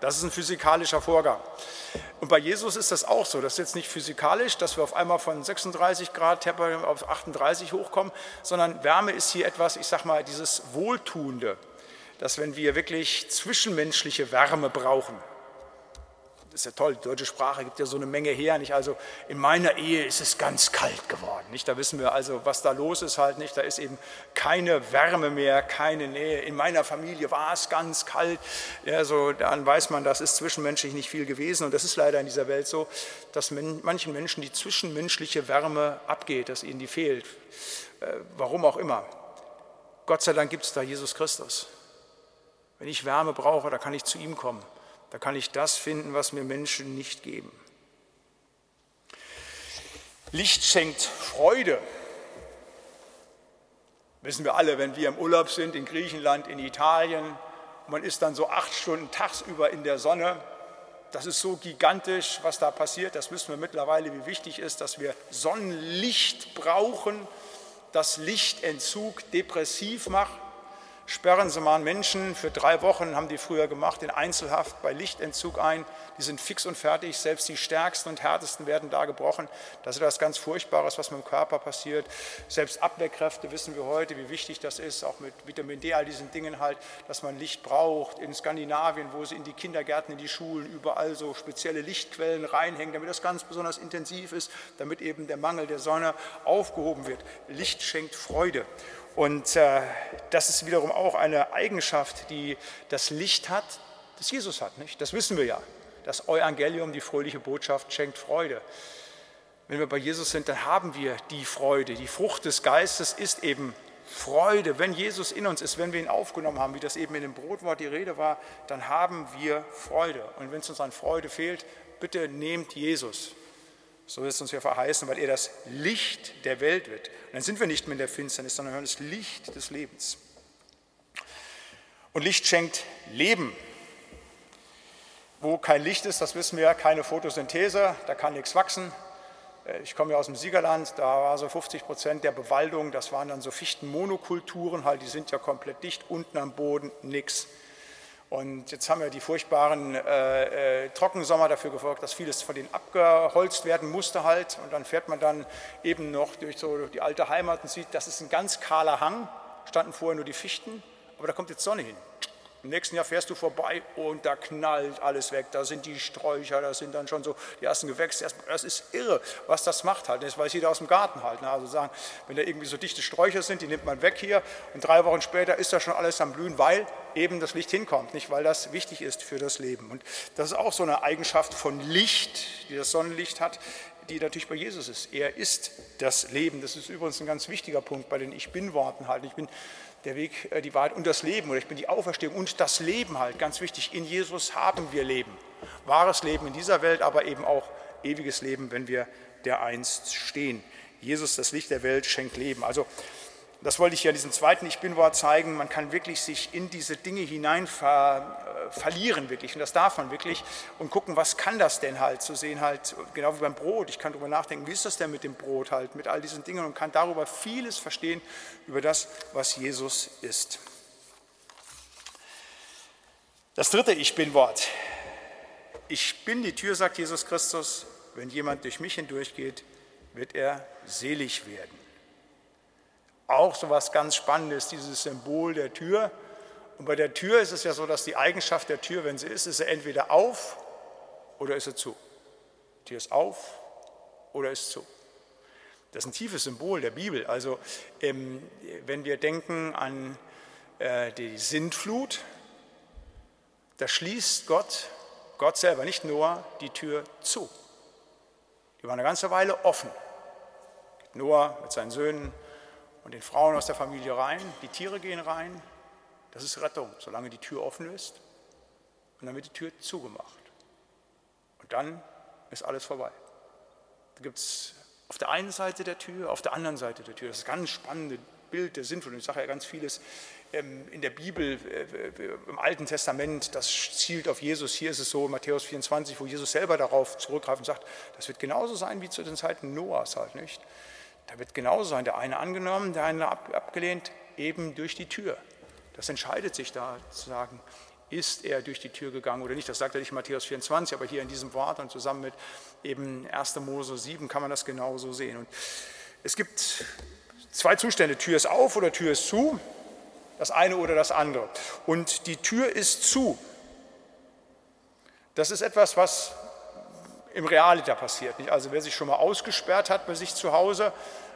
S1: Das ist ein physikalischer Vorgang. Und bei Jesus ist das auch so. Das ist jetzt nicht physikalisch, dass wir auf einmal von 36 Grad auf 38 hochkommen, sondern Wärme ist hier etwas, ich sage mal, dieses Wohltuende, dass wenn wir wirklich zwischenmenschliche Wärme brauchen, ist ja toll, die deutsche Sprache gibt ja so eine Menge her. Nicht? Also in meiner Ehe ist es ganz kalt geworden. Nicht? Da wissen wir also, was da los ist halt nicht. Da ist eben keine Wärme mehr, keine Nähe. In meiner Familie war es ganz kalt. Ja, so, dann weiß man, das ist zwischenmenschlich nicht viel gewesen. Und das ist leider in dieser Welt so, dass manchen Menschen die zwischenmenschliche Wärme abgeht, dass ihnen die fehlt. Äh, warum auch immer. Gott sei Dank gibt es da Jesus Christus. Wenn ich Wärme brauche, da kann ich zu ihm kommen. Da kann ich das finden, was mir Menschen nicht geben. Licht schenkt Freude. Wissen wir alle, wenn wir im Urlaub sind, in Griechenland, in Italien, man ist dann so acht Stunden tagsüber in der Sonne. Das ist so gigantisch, was da passiert. Das wissen wir mittlerweile, wie wichtig ist, dass wir Sonnenlicht brauchen, das Lichtentzug depressiv macht sperren Sie mal einen Menschen für drei Wochen, haben die früher gemacht, in Einzelhaft bei Lichtentzug ein. Die sind fix und fertig, selbst die stärksten und härtesten werden da gebrochen. Das ist etwas ganz Furchtbares, was mit dem Körper passiert. Selbst Abwehrkräfte wissen wir heute, wie wichtig das ist, auch mit Vitamin D, all diesen Dingen halt, dass man Licht braucht. In Skandinavien, wo sie in die Kindergärten, in die Schulen überall so spezielle Lichtquellen reinhängen, damit das ganz besonders intensiv ist, damit eben der Mangel der Sonne aufgehoben wird. Licht schenkt Freude. Und äh, das ist wiederum auch eine Eigenschaft, die das Licht hat, das Jesus hat. Nicht? Das wissen wir ja. Das Evangelium, die fröhliche Botschaft, schenkt Freude. Wenn wir bei Jesus sind, dann haben wir die Freude. Die Frucht des Geistes ist eben Freude. Wenn Jesus in uns ist, wenn wir ihn aufgenommen haben, wie das eben in dem Brotwort die Rede war, dann haben wir Freude. Und wenn es uns an Freude fehlt, bitte nehmt Jesus. So ist es uns ja verheißen, weil er das Licht der Welt wird. Und dann sind wir nicht mehr in der Finsternis, sondern hören das Licht des Lebens. Und Licht schenkt Leben. Wo kein Licht ist, das wissen wir, keine Photosynthese, da kann nichts wachsen. Äh, ich komme ja aus dem Siegerland, da war so 50 Prozent der Bewaldung, das waren dann so Fichtenmonokulturen, halt, die sind ja komplett dicht, unten am Boden nichts. Und jetzt haben wir die furchtbaren äh, äh, Trockensommer dafür gefolgt, dass vieles von denen abgeholzt werden musste halt. Und dann fährt man dann eben noch durch so die alte Heimat und sieht, das ist ein ganz kahler Hang, standen vorher nur die Fichten, aber da kommt jetzt Sonne hin. Im nächsten Jahr fährst du vorbei und da knallt alles weg. Da sind die Sträucher, da sind dann schon so die ersten Gewächse. Das ist irre, was das macht halt. Das weiß jeder aus dem Garten halt. Ne? Also sagen, wenn da irgendwie so dichte Sträucher sind, die nimmt man weg hier und drei Wochen später ist da schon alles am Blühen, weil eben das Licht hinkommt, nicht weil das wichtig ist für das Leben. Und das ist auch so eine Eigenschaft von Licht, die das Sonnenlicht hat, die natürlich bei Jesus ist. Er ist das Leben. Das ist übrigens ein ganz wichtiger Punkt bei den Ich Bin-Worten halt. Ich bin der Weg, äh, die Wahrheit und das Leben. Oder ich bin die Auferstehung und das Leben halt. Ganz wichtig, in Jesus haben wir Leben. Wahres Leben in dieser Welt, aber eben auch ewiges Leben, wenn wir der einst stehen. Jesus, das Licht der Welt, schenkt Leben. Also das wollte ich ja in diesem zweiten Ich Bin-Wort zeigen. Man kann wirklich sich in diese Dinge hinein ver, äh, verlieren, wirklich. Und das darf man wirklich. Und gucken, was kann das denn halt? Zu sehen halt, genau wie beim Brot. Ich kann darüber nachdenken, wie ist das denn mit dem Brot halt, mit all diesen Dingen und kann darüber vieles verstehen, über das, was Jesus ist. Das dritte Ich Bin-Wort. Ich bin die Tür, sagt Jesus Christus. Wenn jemand durch mich hindurchgeht, wird er selig werden auch so was ganz Spannendes, dieses Symbol der Tür. Und bei der Tür ist es ja so, dass die Eigenschaft der Tür, wenn sie ist, ist sie entweder auf oder ist sie zu. Die ist auf oder ist zu. Das ist ein tiefes Symbol der Bibel. Also ähm, wenn wir denken an äh, die Sintflut, da schließt Gott, Gott selber, nicht Noah, die Tür zu. Die war eine ganze Weile offen. Noah mit seinen Söhnen und den Frauen aus der Familie rein, die Tiere gehen rein. Das ist Rettung, solange die Tür offen ist. Und dann wird die Tür zugemacht. Und dann ist alles vorbei. Da gibt es auf der einen Seite der Tür, auf der anderen Seite der Tür. Das ist ein ganz spannendes Bild der Sinnvoll. Ich sage ja ganz vieles ähm, in der Bibel, äh, äh, im Alten Testament, das zielt auf Jesus. Hier ist es so, Matthäus 24, wo Jesus selber darauf zurückgreift und sagt, das wird genauso sein wie zu den Zeiten Noahs halt, nicht? Da wird genauso sein, der eine angenommen, der eine abgelehnt, eben durch die Tür. Das entscheidet sich da zu sagen, ist er durch die Tür gegangen oder nicht. Das sagt er nicht in Matthäus 24, aber hier in diesem Wort und zusammen mit eben 1. Mose 7 kann man das genauso sehen. Und es gibt zwei Zustände, Tür ist auf oder Tür ist zu, das eine oder das andere. Und die Tür ist zu. Das ist etwas, was im Realiter passiert. Also wer sich schon mal ausgesperrt hat bei sich zu Hause,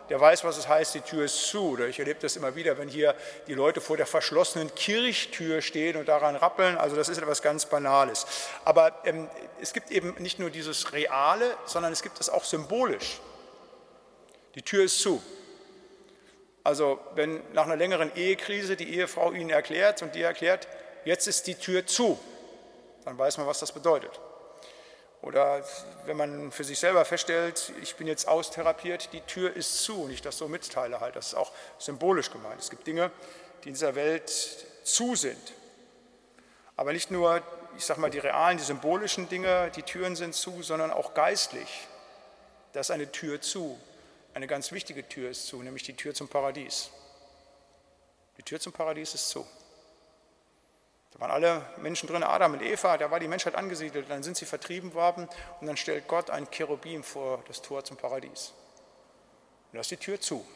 S1: der weiß, was es heißt, die Tür ist zu. Oder ich erlebe das immer wieder, wenn hier die Leute vor der verschlossenen Kirchtür stehen und daran rappeln. Also das ist etwas ganz Banales. Aber ähm, es gibt eben nicht nur dieses Reale, sondern es gibt es auch symbolisch. Die Tür ist zu. Also wenn nach einer längeren Ehekrise die Ehefrau Ihnen erklärt und die erklärt, jetzt ist die Tür zu, dann weiß man, was das bedeutet. Oder wenn man für sich selber feststellt, ich bin jetzt austherapiert, die Tür ist zu und ich das so mitteile halt. Das ist auch symbolisch gemeint. Es gibt Dinge, die in dieser Welt zu sind. Aber nicht nur, ich sage mal, die realen, die symbolischen Dinge, die Türen sind zu, sondern auch geistlich. Da ist eine Tür zu. Eine ganz wichtige Tür ist zu, nämlich die Tür zum Paradies. Die Tür zum Paradies ist zu. Da waren alle Menschen drin, Adam und Eva, da war die Menschheit angesiedelt, dann sind sie vertrieben worden und dann stellt Gott ein Cherubim vor das Tor zum Paradies. Und ist die Tür zu.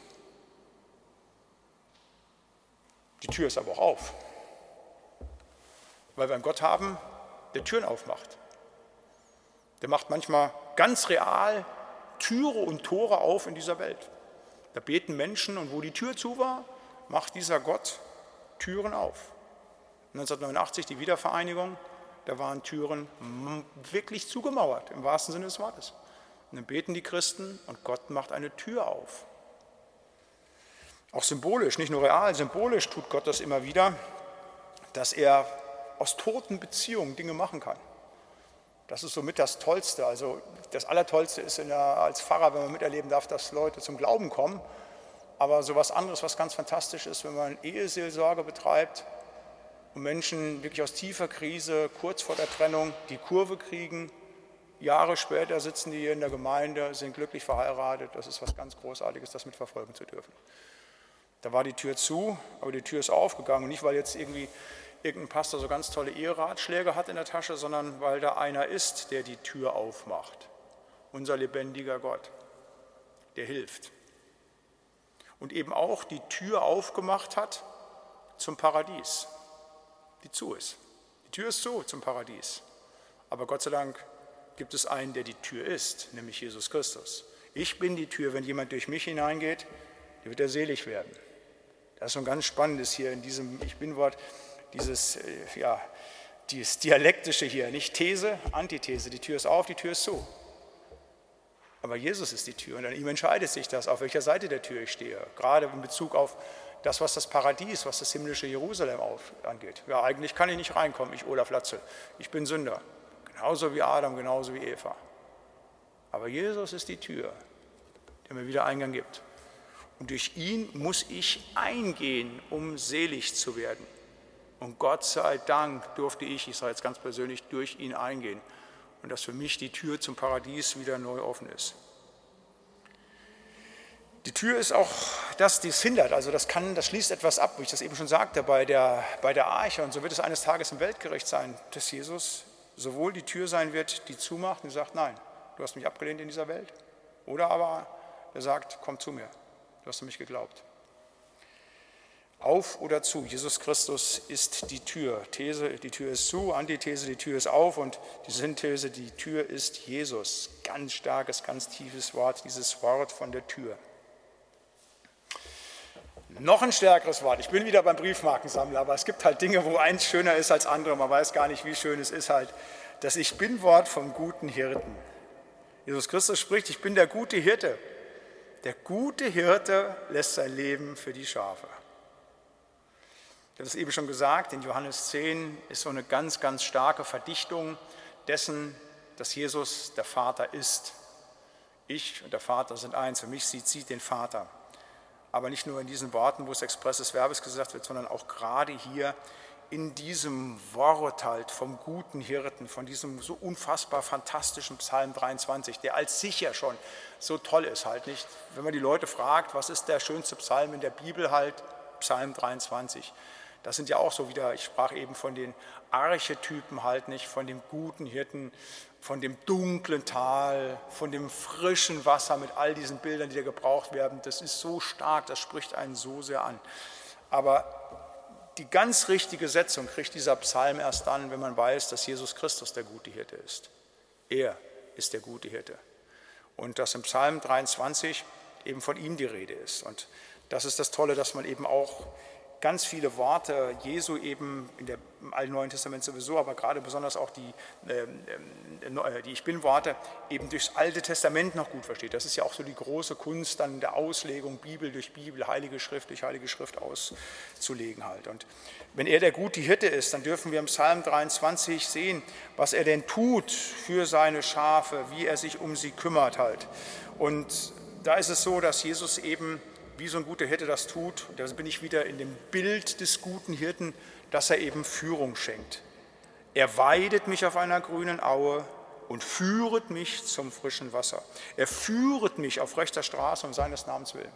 S1: Die Tür ist aber auch auf, weil wir einen Gott haben, der Türen aufmacht. Der macht manchmal ganz real Türe und Tore auf in dieser Welt. Da beten Menschen und wo die Tür zu war, macht dieser Gott Türen auf. 1989 die Wiedervereinigung, da waren Türen wirklich zugemauert, im wahrsten Sinne des Wortes. Und dann beten die Christen und Gott macht eine Tür auf. Auch symbolisch, nicht nur real, symbolisch tut Gott das immer wieder, dass er aus toten Beziehungen Dinge machen kann. Das ist somit das Tollste. Also das Allertollste ist der, als Pfarrer, wenn man miterleben darf, dass Leute zum Glauben kommen. Aber so was anderes, was ganz fantastisch ist, wenn man Eheseelsorge betreibt, und Menschen wirklich aus tiefer Krise, kurz vor der Trennung, die Kurve kriegen. Jahre später sitzen die hier in der Gemeinde, sind glücklich verheiratet. Das ist was ganz Großartiges, das mitverfolgen zu dürfen. Da war die Tür zu, aber die Tür ist aufgegangen. nicht, weil jetzt irgendwie irgendein Pastor so ganz tolle Eheratschläge hat in der Tasche, sondern weil da einer ist, der die Tür aufmacht. Unser lebendiger Gott, der hilft. Und eben auch die Tür aufgemacht hat zum Paradies die zu ist. Die Tür ist zu zum Paradies. Aber Gott sei Dank gibt es einen, der die Tür ist, nämlich Jesus Christus. Ich bin die Tür, wenn jemand durch mich hineingeht, der wird er selig werden. Das ist so ein ganz spannendes hier in diesem Ich bin-Wort, dieses, äh, ja, dieses Dialektische hier, nicht These, Antithese. Die Tür ist auf, die Tür ist zu. Aber Jesus ist die Tür und an ihm entscheidet sich das, auf welcher Seite der Tür ich stehe. Gerade in Bezug auf das, was das Paradies, was das himmlische Jerusalem auf, angeht. Ja, eigentlich kann ich nicht reinkommen, ich Olaf Latzel. Ich bin Sünder. Genauso wie Adam, genauso wie Eva. Aber Jesus ist die Tür, der mir wieder Eingang gibt. Und durch ihn muss ich eingehen, um selig zu werden. Und Gott sei Dank durfte ich, ich sage jetzt ganz persönlich, durch ihn eingehen. Und dass für mich die Tür zum Paradies wieder neu offen ist. Die Tür ist auch das, die es hindert. Also das, kann, das schließt etwas ab, wie ich das eben schon sagte, bei der, bei der Arche. Und so wird es eines Tages im Weltgericht sein, dass Jesus sowohl die Tür sein wird, die zumacht und sagt, nein, du hast mich abgelehnt in dieser Welt. Oder aber er sagt, komm zu mir, du hast an mich geglaubt. Auf oder zu, Jesus Christus ist die Tür. These, die Tür ist zu, Antithese, die Tür ist auf und die Synthese, die Tür ist Jesus. Ganz starkes, ganz tiefes Wort, dieses Wort von der Tür. Noch ein stärkeres Wort. Ich bin wieder beim Briefmarkensammler, aber es gibt halt Dinge, wo eins schöner ist als andere. Man weiß gar nicht, wie schön es ist halt. Das Ich Bin-Wort vom guten Hirten. Jesus Christus spricht, ich bin der gute Hirte. Der gute Hirte lässt sein Leben für die Schafe. Ich habe es eben schon gesagt, in Johannes 10 ist so eine ganz, ganz starke Verdichtung dessen, dass Jesus der Vater ist. Ich und der Vater sind eins. Für mich sieht sie den Vater. Aber nicht nur in diesen Worten, wo es expresses Verbes gesagt wird, sondern auch gerade hier in diesem Wort halt vom guten Hirten, von diesem so unfassbar fantastischen Psalm 23, der als sich ja schon so toll ist halt nicht. Wenn man die Leute fragt, was ist der schönste Psalm in der Bibel halt, Psalm 23. Das sind ja auch so wieder, ich sprach eben von den Archetypen halt nicht, von dem guten Hirten, von dem dunklen Tal, von dem frischen Wasser mit all diesen Bildern, die da gebraucht werden. Das ist so stark, das spricht einen so sehr an. Aber die ganz richtige Setzung kriegt dieser Psalm erst dann, wenn man weiß, dass Jesus Christus der gute Hirte ist. Er ist der gute Hirte. Und dass im Psalm 23 eben von ihm die Rede ist. Und das ist das Tolle, dass man eben auch ganz viele Worte Jesu eben in der, im Alten Neuen Testament sowieso, aber gerade besonders auch die, ähm, äh, die Ich Bin-Worte eben durchs Alte Testament noch gut versteht. Das ist ja auch so die große Kunst dann der Auslegung, Bibel durch Bibel, Heilige Schrift durch Heilige Schrift auszulegen halt. Und wenn er der gute Hirte ist, dann dürfen wir im Psalm 23 sehen, was er denn tut für seine Schafe, wie er sich um sie kümmert halt. Und da ist es so, dass Jesus eben wie so ein guter Hirte das tut, da bin ich wieder in dem Bild des guten Hirten, dass er eben Führung schenkt. Er weidet mich auf einer grünen Aue und führet mich zum frischen Wasser. Er führet mich auf rechter Straße um seines Namens willen.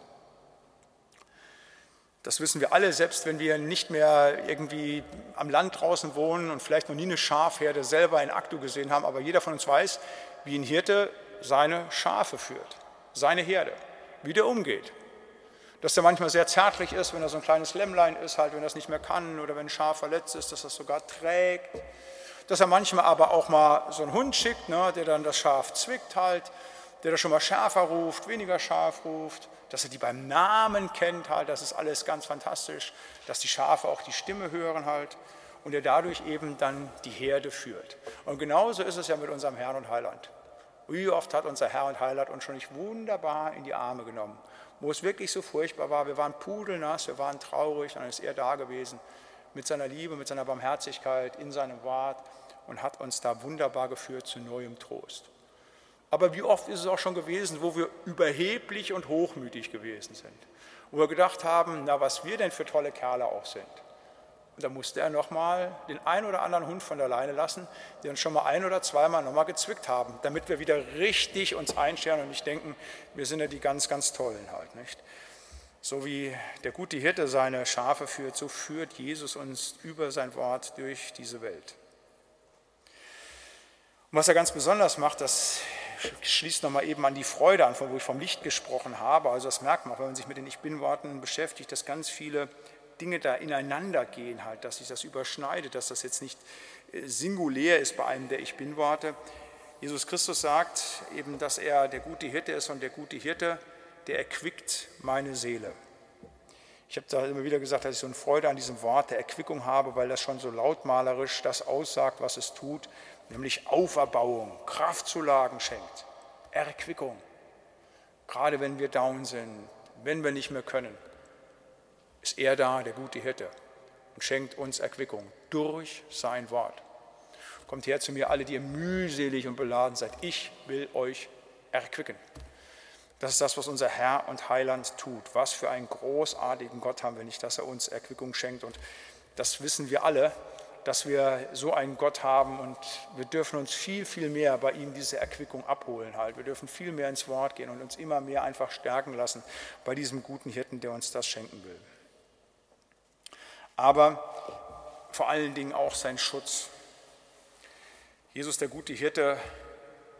S1: Das wissen wir alle, selbst wenn wir nicht mehr irgendwie am Land draußen wohnen und vielleicht noch nie eine Schafherde selber in Aktu gesehen haben, aber jeder von uns weiß, wie ein Hirte seine Schafe führt, seine Herde, wie der umgeht dass er manchmal sehr zärtlich ist, wenn er so ein kleines Lämmlein ist, halt, wenn er es nicht mehr kann oder wenn ein Schaf verletzt ist, dass er es sogar trägt. Dass er manchmal aber auch mal so einen Hund schickt, ne, der dann das Schaf zwickt halt, der da schon mal schärfer ruft, weniger scharf ruft, dass er die beim Namen kennt halt, das ist alles ganz fantastisch, dass die Schafe auch die Stimme hören halt und er dadurch eben dann die Herde führt. Und genauso ist es ja mit unserem Herrn und Heiland. Wie oft hat unser Herr und Heiland uns schon nicht wunderbar in die Arme genommen wo es wirklich so furchtbar war. Wir waren pudelnass, wir waren traurig, dann ist er da gewesen mit seiner Liebe, mit seiner Barmherzigkeit in seinem Wort und hat uns da wunderbar geführt zu neuem Trost. Aber wie oft ist es auch schon gewesen, wo wir überheblich und hochmütig gewesen sind, wo wir gedacht haben, na was wir denn für tolle Kerle auch sind. Und da musste er nochmal den einen oder anderen Hund von der Leine lassen, die uns schon mal ein oder zweimal nochmal gezwickt haben, damit wir wieder richtig uns einstellen und nicht denken, wir sind ja die ganz, ganz Tollen halt. Nicht? So wie der gute Hirte seine Schafe führt, so führt Jesus uns über sein Wort durch diese Welt. Und was er ganz besonders macht, das schließt nochmal eben an die Freude an, von wo ich vom Licht gesprochen habe. Also das merkt man, wenn man sich mit den Ich Bin-Worten beschäftigt, dass ganz viele Dinge da ineinander gehen, halt, dass sich das überschneidet, dass das jetzt nicht äh, singulär ist bei einem der Ich Bin-Worte. Jesus Christus sagt eben, dass er der gute Hirte ist und der gute Hirte, der erquickt meine Seele. Ich habe da immer wieder gesagt, dass ich so eine Freude an diesem Wort der Erquickung habe, weil das schon so lautmalerisch das aussagt, was es tut, nämlich Auferbauung, Kraftzulagen schenkt, Erquickung. Gerade wenn wir down sind, wenn wir nicht mehr können ist er da, der gute Hirte, und schenkt uns Erquickung durch sein Wort. Kommt her zu mir, alle, die ihr mühselig und beladen seid. Ich will euch erquicken. Das ist das, was unser Herr und Heiland tut. Was für einen großartigen Gott haben wir nicht, dass er uns Erquickung schenkt. Und das wissen wir alle, dass wir so einen Gott haben und wir dürfen uns viel, viel mehr bei ihm diese Erquickung abholen halt. Wir dürfen viel mehr ins Wort gehen und uns immer mehr einfach stärken lassen bei diesem guten Hirten, der uns das schenken will aber vor allen Dingen auch sein Schutz. Jesus, der gute Hirte,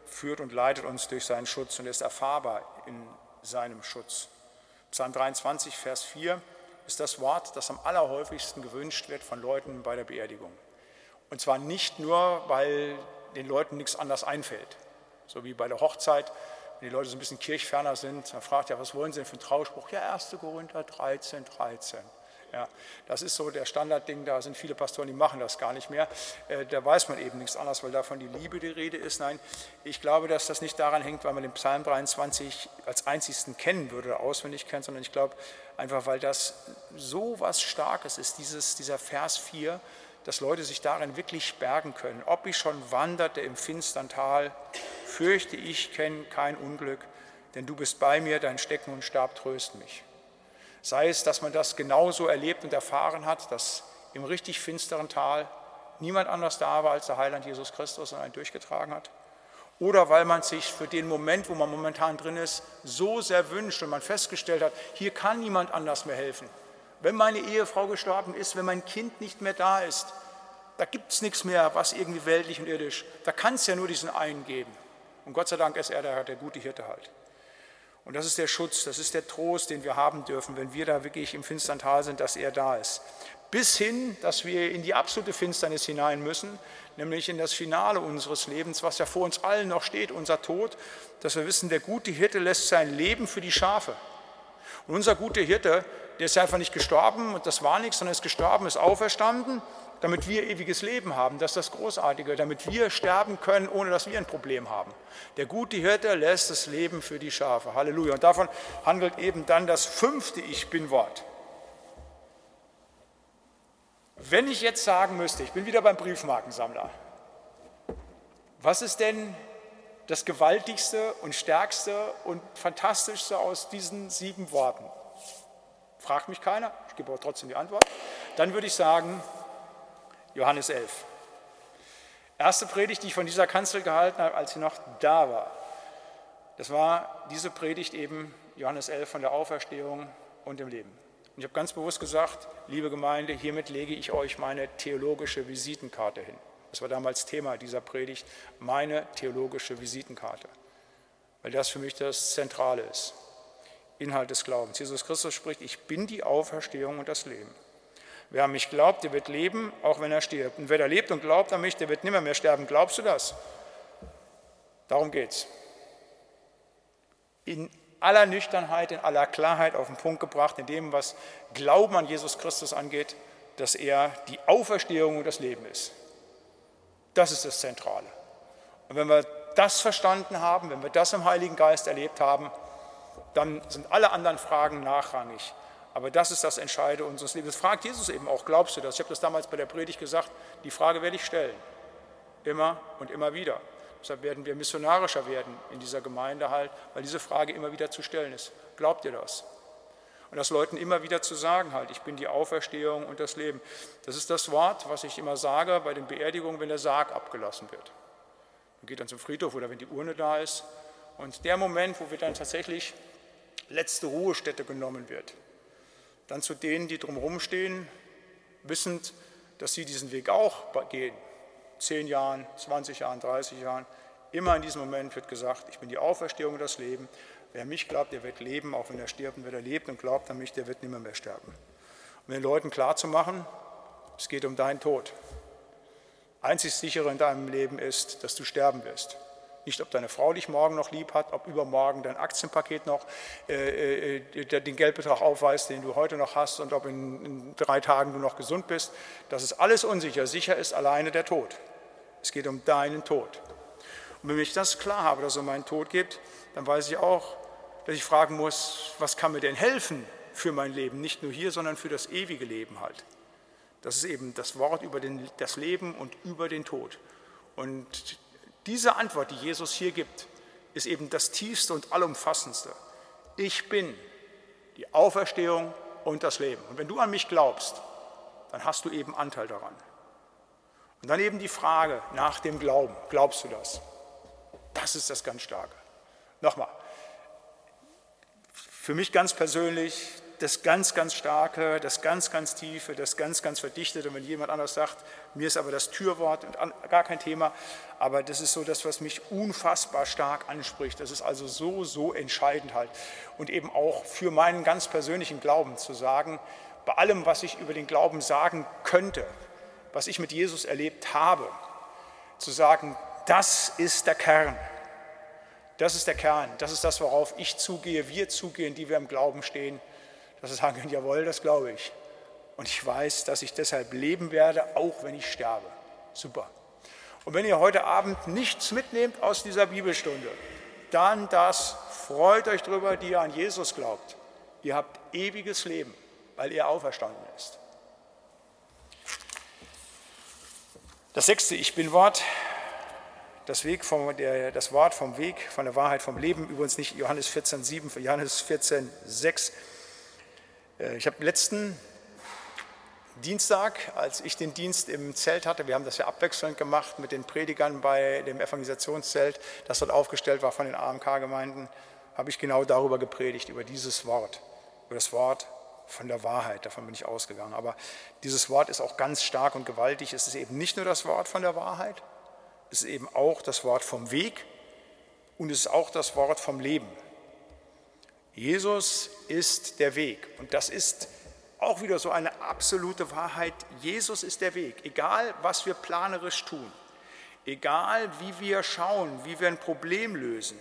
S1: führt und leitet uns durch seinen Schutz und ist erfahrbar in seinem Schutz. Psalm 23, Vers 4 ist das Wort, das am allerhäufigsten gewünscht wird von Leuten bei der Beerdigung. Und zwar nicht nur, weil den Leuten nichts anderes einfällt, so wie bei der Hochzeit, wenn die Leute so ein bisschen kirchferner sind, dann fragt ja, was wollen Sie denn für einen Trauspruch? Ja, 1. Korinther 13, 13. Ja, das ist so der Standardding, da sind viele Pastoren, die machen das gar nicht mehr. Äh, da weiß man eben nichts anderes, weil davon die Liebe die Rede ist. Nein, ich glaube, dass das nicht daran hängt, weil man den Psalm 23 als einzigsten kennen würde oder auswendig kennt, sondern ich glaube einfach, weil das so was Starkes ist, dieses, dieser Vers 4, dass Leute sich darin wirklich bergen können. Ob ich schon wanderte im finstern Tal, fürchte ich, kenne kein Unglück, denn du bist bei mir, dein Stecken und Stab trösten mich. Sei es, dass man das genauso erlebt und erfahren hat, dass im richtig finsteren Tal niemand anders da war als der Heiland Jesus Christus und einen durchgetragen hat. Oder weil man sich für den Moment, wo man momentan drin ist, so sehr wünscht und man festgestellt hat, hier kann niemand anders mehr helfen. Wenn meine Ehefrau gestorben ist, wenn mein Kind nicht mehr da ist, da gibt es nichts mehr, was irgendwie weltlich und irdisch. Da kann es ja nur diesen einen geben. Und Gott sei Dank ist er der, der gute Hirte halt. Und das ist der Schutz, das ist der Trost, den wir haben dürfen, wenn wir da wirklich im finstern Tal sind, dass er da ist. Bis hin, dass wir in die absolute Finsternis hinein müssen, nämlich in das Finale unseres Lebens, was ja vor uns allen noch steht, unser Tod, dass wir wissen, der gute Hirte lässt sein Leben für die Schafe. Und unser guter Hirte, der ist einfach nicht gestorben und das war nichts, sondern ist gestorben, ist auferstanden damit wir ewiges Leben haben. Das ist das Großartige, damit wir sterben können, ohne dass wir ein Problem haben. Der gute Hirte lässt das Leben für die Schafe. Halleluja. Und davon handelt eben dann das fünfte Ich bin-Wort. Wenn ich jetzt sagen müsste, ich bin wieder beim Briefmarkensammler, was ist denn das gewaltigste und stärkste und fantastischste aus diesen sieben Worten? Fragt mich keiner, ich gebe aber trotzdem die Antwort. Dann würde ich sagen, Johannes 11. Erste Predigt, die ich von dieser Kanzel gehalten habe, als sie noch da war. Das war diese Predigt eben, Johannes 11, von der Auferstehung und dem Leben. Und ich habe ganz bewusst gesagt, liebe Gemeinde, hiermit lege ich euch meine theologische Visitenkarte hin. Das war damals Thema dieser Predigt, meine theologische Visitenkarte. Weil das für mich das Zentrale ist. Inhalt des Glaubens. Jesus Christus spricht, ich bin die Auferstehung und das Leben. Wer an mich glaubt, der wird leben, auch wenn er stirbt. Und wer da lebt und glaubt an mich, der wird nimmer mehr sterben. Glaubst du das? Darum geht's. In aller Nüchternheit, in aller Klarheit auf den Punkt gebracht, in dem, was Glauben an Jesus Christus angeht, dass er die Auferstehung und das Leben ist. Das ist das Zentrale. Und wenn wir das verstanden haben, wenn wir das im Heiligen Geist erlebt haben, dann sind alle anderen Fragen nachrangig. Aber das ist das Entscheidende unseres Lebens. Das fragt Jesus eben auch, glaubst du das? Ich habe das damals bei der Predigt gesagt, die Frage werde ich stellen. Immer und immer wieder. Deshalb werden wir missionarischer werden in dieser Gemeinde halt, weil diese Frage immer wieder zu stellen ist. Glaubt ihr das? Und das Leuten immer wieder zu sagen halt, ich bin die Auferstehung und das Leben. Das ist das Wort, was ich immer sage bei den Beerdigungen, wenn der Sarg abgelassen wird. Man geht dann zum Friedhof oder wenn die Urne da ist. Und der Moment, wo wir dann tatsächlich letzte Ruhestätte genommen wird, dann zu denen, die drumherum stehen, wissend, dass sie diesen Weg auch gehen. Zehn Jahren, 20 Jahren, 30 Jahren. Immer in diesem Moment wird gesagt, ich bin die Auferstehung und das Leben. Wer mich glaubt, der wird leben, auch wenn er stirbt. Und wer er lebt und glaubt an mich, der wird nimmer mehr sterben. Um den Leuten klarzumachen, es geht um deinen Tod. Einzig sichere in deinem Leben ist, dass du sterben wirst. Nicht, ob deine Frau dich morgen noch lieb hat, ob übermorgen dein Aktienpaket noch äh, äh, den Geldbetrag aufweist, den du heute noch hast und ob in, in drei Tagen du noch gesund bist. Das ist alles unsicher. Sicher ist alleine der Tod. Es geht um deinen Tod. Und wenn ich das klar habe, dass es um meinen Tod geht, dann weiß ich auch, dass ich fragen muss, was kann mir denn helfen für mein Leben? Nicht nur hier, sondern für das ewige Leben halt. Das ist eben das Wort über den, das Leben und über den Tod. Und diese Antwort, die Jesus hier gibt, ist eben das tiefste und allumfassendste. Ich bin die Auferstehung und das Leben. Und wenn du an mich glaubst, dann hast du eben Anteil daran. Und dann eben die Frage nach dem Glauben. Glaubst du das? Das ist das ganz Starke. Nochmal, für mich ganz persönlich das ganz, ganz Starke, das ganz, ganz Tiefe, das ganz, ganz Verdichtete. Und wenn jemand anders sagt, mir ist aber das Türwort und gar kein Thema, aber das ist so das, was mich unfassbar stark anspricht. Das ist also so, so entscheidend halt. Und eben auch für meinen ganz persönlichen Glauben zu sagen, bei allem, was ich über den Glauben sagen könnte, was ich mit Jesus erlebt habe, zu sagen, das ist der Kern. Das ist der Kern, das ist das, worauf ich zugehe, wir zugehen, die wir im Glauben stehen. Dass wir sagen können, *laughs* jawohl, das glaube ich. Und ich weiß, dass ich deshalb leben werde, auch wenn ich sterbe. Super. Und wenn ihr heute Abend nichts mitnehmt aus dieser Bibelstunde, dann das, freut euch drüber, die ihr an Jesus glaubt. Ihr habt ewiges Leben, weil er auferstanden ist. Das sechste Ich bin-Wort, das, das Wort vom Weg, von der Wahrheit, vom Leben, übrigens nicht Johannes 14, 7, Johannes 14, 6. Äh, ich habe letzten Dienstag, als ich den Dienst im Zelt hatte, wir haben das ja abwechselnd gemacht mit den Predigern bei dem Evangelisationszelt, das dort aufgestellt war von den AMK-Gemeinden, habe ich genau darüber gepredigt, über dieses Wort, über das Wort von der Wahrheit, davon bin ich ausgegangen. Aber dieses Wort ist auch ganz stark und gewaltig. Es ist eben nicht nur das Wort von der Wahrheit, es ist eben auch das Wort vom Weg und es ist auch das Wort vom Leben. Jesus ist der Weg und das ist auch wieder so eine absolute Wahrheit. Jesus ist der Weg, egal was wir planerisch tun, egal wie wir schauen, wie wir ein Problem lösen,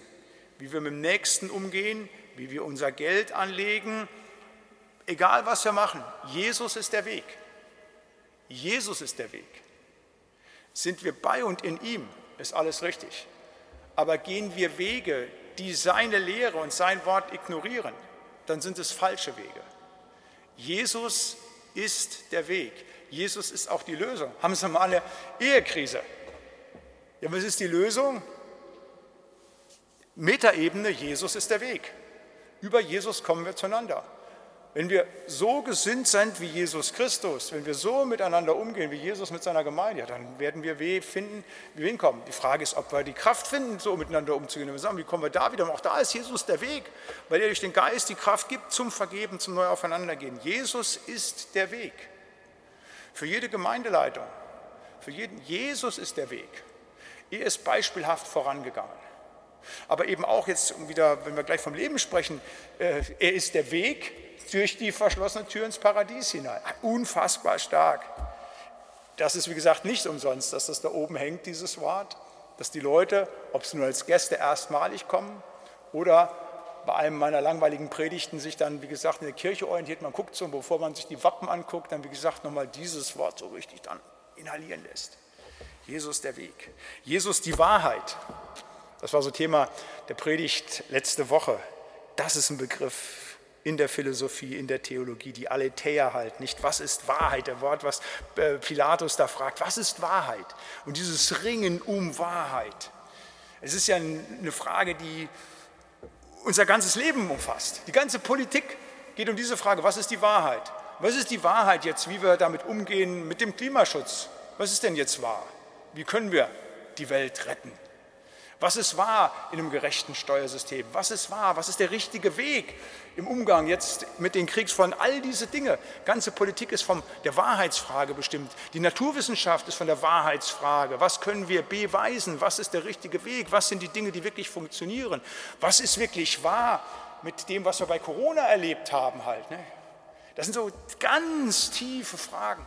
S1: wie wir mit dem Nächsten umgehen, wie wir unser Geld anlegen, egal was wir machen, Jesus ist der Weg. Jesus ist der Weg. Sind wir bei und in ihm, ist alles richtig. Aber gehen wir Wege, die seine Lehre und sein Wort ignorieren, dann sind es falsche Wege. Jesus ist der Weg. Jesus ist auch die Lösung. Haben Sie mal eine Ehekrise? Ja, was ist die Lösung? Metaebene, Jesus ist der Weg. Über Jesus kommen wir zueinander. Wenn wir so gesinnt sind wie Jesus Christus, wenn wir so miteinander umgehen wie Jesus mit seiner Gemeinde, ja, dann werden wir weh finden, wie wir hinkommen. Die Frage ist, ob wir die Kraft finden, so miteinander umzugehen. wir sagen, wie kommen wir da wieder? Auch da ist Jesus der Weg, weil er durch den Geist die Kraft gibt zum Vergeben, zum neu aufeinandergehen. Jesus ist der Weg. Für jede Gemeindeleitung, für jeden, Jesus ist der Weg. Er ist beispielhaft vorangegangen. Aber eben auch jetzt wieder, wenn wir gleich vom Leben sprechen, äh, er ist der Weg, durch die verschlossene Tür ins Paradies hinein. Unfassbar stark. Das ist, wie gesagt, nicht umsonst, dass das da oben hängt, dieses Wort, dass die Leute, ob sie nur als Gäste erstmalig kommen oder bei einem meiner langweiligen Predigten sich dann, wie gesagt, in der Kirche orientiert, man guckt so, bevor man sich die Wappen anguckt, dann, wie gesagt, nochmal dieses Wort so richtig dann inhalieren lässt. Jesus der Weg. Jesus die Wahrheit. Das war so Thema der Predigt letzte Woche. Das ist ein Begriff, in der Philosophie, in der Theologie, die Aletheia halt, nicht was ist Wahrheit, der Wort, was äh, Pilatus da fragt, was ist Wahrheit? Und dieses Ringen um Wahrheit. Es ist ja eine Frage, die unser ganzes Leben umfasst. Die ganze Politik geht um diese Frage, was ist die Wahrheit? Was ist die Wahrheit jetzt, wie wir damit umgehen mit dem Klimaschutz? Was ist denn jetzt wahr? Wie können wir die Welt retten? Was ist wahr in einem gerechten Steuersystem? Was ist wahr? Was ist der richtige Weg im Umgang jetzt mit den Kriegsfolgen? All diese Dinge. Ganze Politik ist von der Wahrheitsfrage bestimmt. Die Naturwissenschaft ist von der Wahrheitsfrage. Was können wir beweisen? Was ist der richtige Weg? Was sind die Dinge, die wirklich funktionieren? Was ist wirklich wahr mit dem, was wir bei Corona erlebt haben halt? Ne? Das sind so ganz tiefe Fragen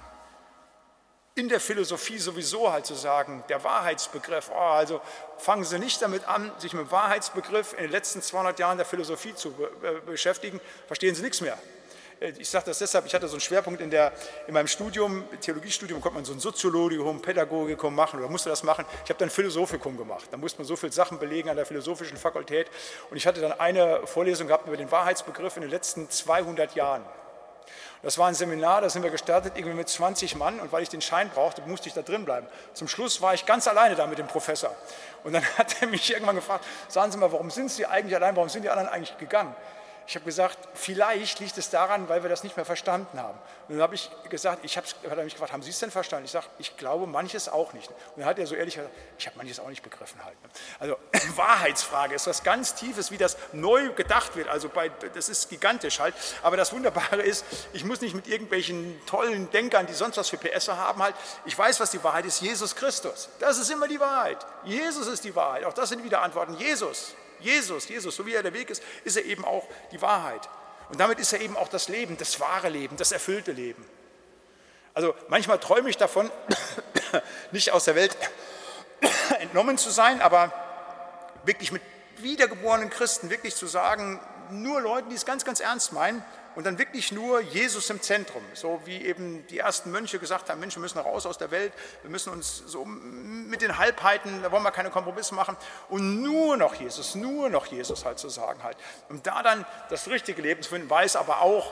S1: in der Philosophie sowieso halt zu sagen, der Wahrheitsbegriff, oh, also fangen Sie nicht damit an, sich mit dem Wahrheitsbegriff in den letzten 200 Jahren der Philosophie zu be beschäftigen, verstehen Sie nichts mehr. Äh, ich sage das deshalb, ich hatte so einen Schwerpunkt in, der, in meinem Studium, Theologiestudium, konnte man so ein Soziologikum, Pädagogikum machen oder musste das machen. Ich habe dann Philosophikum gemacht. Da musste man so viele Sachen belegen an der philosophischen Fakultät. Und ich hatte dann eine Vorlesung gehabt über den Wahrheitsbegriff in den letzten 200 Jahren. Das war ein Seminar, da sind wir gestartet, irgendwie mit 20 Mann und weil ich den Schein brauchte, musste ich da drin bleiben. Zum Schluss war ich ganz alleine da mit dem Professor. Und dann *laughs* hat er mich irgendwann gefragt, sagen Sie mal, warum sind Sie eigentlich allein, warum sind die anderen eigentlich gegangen? Ich habe gesagt, vielleicht liegt es daran, weil wir das nicht mehr verstanden haben. Und dann habe ich gesagt, ich habe, hat mich gefragt, haben Sie es denn verstanden? Ich sage, ich glaube manches auch nicht. Und dann hat er so ehrlich gesagt, ich habe manches auch nicht begriffen halt. Also *clears throat* Wahrheitsfrage ist was ganz Tiefes, wie das neu gedacht wird. Also bei, das ist gigantisch halt. Aber das Wunderbare ist, ich muss nicht mit irgendwelchen tollen Denkern, die sonst was für PS haben halt. Ich weiß, was die Wahrheit ist. Jesus Christus. Das ist immer die Wahrheit. Jesus ist die Wahrheit. Auch das sind wieder Antworten. Jesus. Jesus, Jesus, so wie er der Weg ist, ist er eben auch die Wahrheit. Und damit ist er eben auch das Leben, das wahre Leben, das erfüllte Leben. Also manchmal träume ich davon, *coughs* nicht aus der Welt *coughs* entnommen zu sein, aber wirklich mit wiedergeborenen Christen wirklich zu sagen, nur Leuten, die es ganz, ganz ernst meinen und dann wirklich nur Jesus im Zentrum. So wie eben die ersten Mönche gesagt haben, Mensch, wir müssen raus aus der Welt, wir müssen uns so mit den Halbheiten, da wollen wir keine Kompromisse machen und nur noch Jesus, nur noch Jesus halt zu sagen halt. Und da dann das richtige Leben zu finden, weiß aber auch,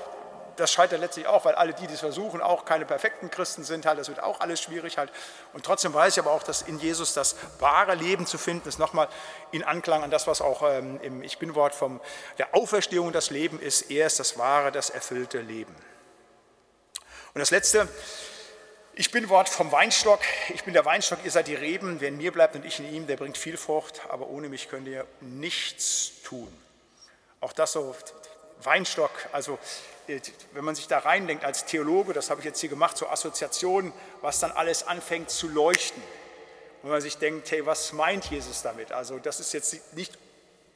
S1: das scheitert letztlich auch, weil alle, die das versuchen, auch keine perfekten Christen sind. Halt, das wird auch alles schwierig. Halt. Und trotzdem weiß ich aber auch, dass in Jesus das wahre Leben zu finden ist. Nochmal in Anklang an das, was auch ähm, im Ich Bin-Wort von der Auferstehung das Leben ist. Er ist das wahre, das erfüllte Leben. Und das Letzte, ich bin Wort vom Weinstock. Ich bin der Weinstock, ihr seid die Reben. Wer in mir bleibt und ich in ihm, der bringt viel Frucht. Aber ohne mich könnt ihr nichts tun. Auch das so Weinstock, also wenn man sich da reindenkt als Theologe, das habe ich jetzt hier gemacht, so Assoziationen, was dann alles anfängt zu leuchten. wenn man sich denkt, hey, was meint Jesus damit? Also das ist jetzt nicht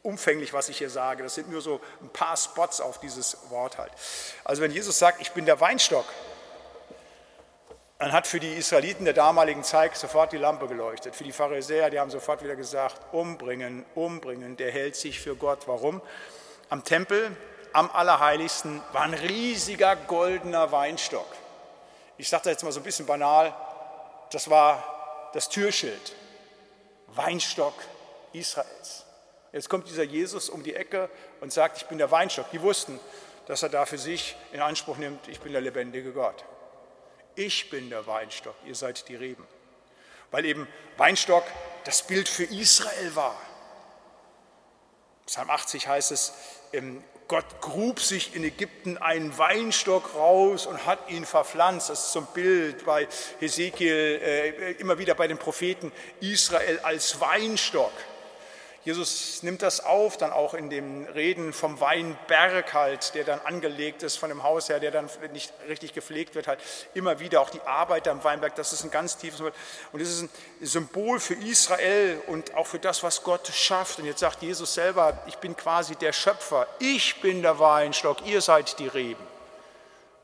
S1: umfänglich, was ich hier sage. Das sind nur so ein paar Spots auf dieses Wort halt. Also wenn Jesus sagt, ich bin der Weinstock, dann hat für die Israeliten der damaligen Zeit sofort die Lampe geleuchtet. Für die Pharisäer, die haben sofort wieder gesagt, umbringen, umbringen, der hält sich für Gott. Warum? Am Tempel am Allerheiligsten war ein riesiger goldener Weinstock. Ich sage das jetzt mal so ein bisschen banal, das war das Türschild, Weinstock Israels. Jetzt kommt dieser Jesus um die Ecke und sagt, ich bin der Weinstock. Die wussten, dass er da für sich in Anspruch nimmt, ich bin der lebendige Gott. Ich bin der Weinstock, ihr seid die Reben. Weil eben Weinstock das Bild für Israel war. Psalm 80 heißt es, Gott grub sich in Ägypten einen Weinstock raus und hat ihn verpflanzt. Das ist zum Bild bei Hesekiel, äh, immer wieder bei den Propheten, Israel als Weinstock. Jesus nimmt das auf, dann auch in dem Reden vom Weinberg halt, der dann angelegt ist von dem Hausherr, der dann nicht richtig gepflegt wird, halt immer wieder auch die Arbeit am Weinberg, das ist ein ganz tiefes. Und es ist ein Symbol für Israel und auch für das, was Gott schafft. Und jetzt sagt Jesus selber, ich bin quasi der Schöpfer, ich bin der Weinstock, ihr seid die Reben.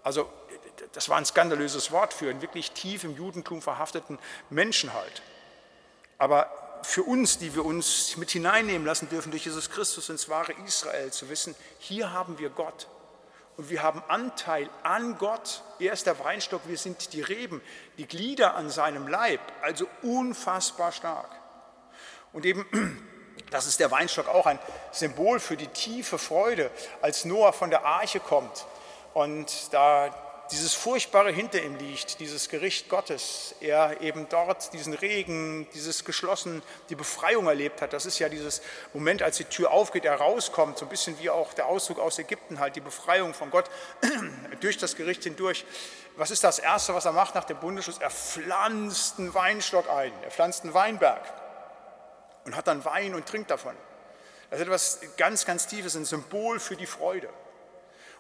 S1: Also das war ein skandalöses Wort für einen wirklich tief im Judentum verhafteten Menschen halt. Aber für uns, die wir uns mit hineinnehmen lassen dürfen durch Jesus Christus ins wahre Israel, zu wissen, hier haben wir Gott und wir haben Anteil an Gott. Er ist der Weinstock, wir sind die Reben, die Glieder an seinem Leib, also unfassbar stark. Und eben, *clears throat* das ist der Weinstock auch ein Symbol für die tiefe Freude, als Noah von der Arche kommt und da dieses Furchtbare hinter ihm liegt, dieses Gericht Gottes, er eben dort diesen Regen, dieses Geschlossen, die Befreiung erlebt hat. Das ist ja dieses Moment, als die Tür aufgeht, er rauskommt, so ein bisschen wie auch der Auszug aus Ägypten halt, die Befreiung von Gott *clears throat* durch das Gericht hindurch. Was ist das Erste, was er macht nach dem Bundesschluss? Er pflanzt einen Weinstock ein, er pflanzt einen Weinberg und hat dann Wein und trinkt davon. Das ist etwas ganz, ganz Tiefes, ein Symbol für die Freude.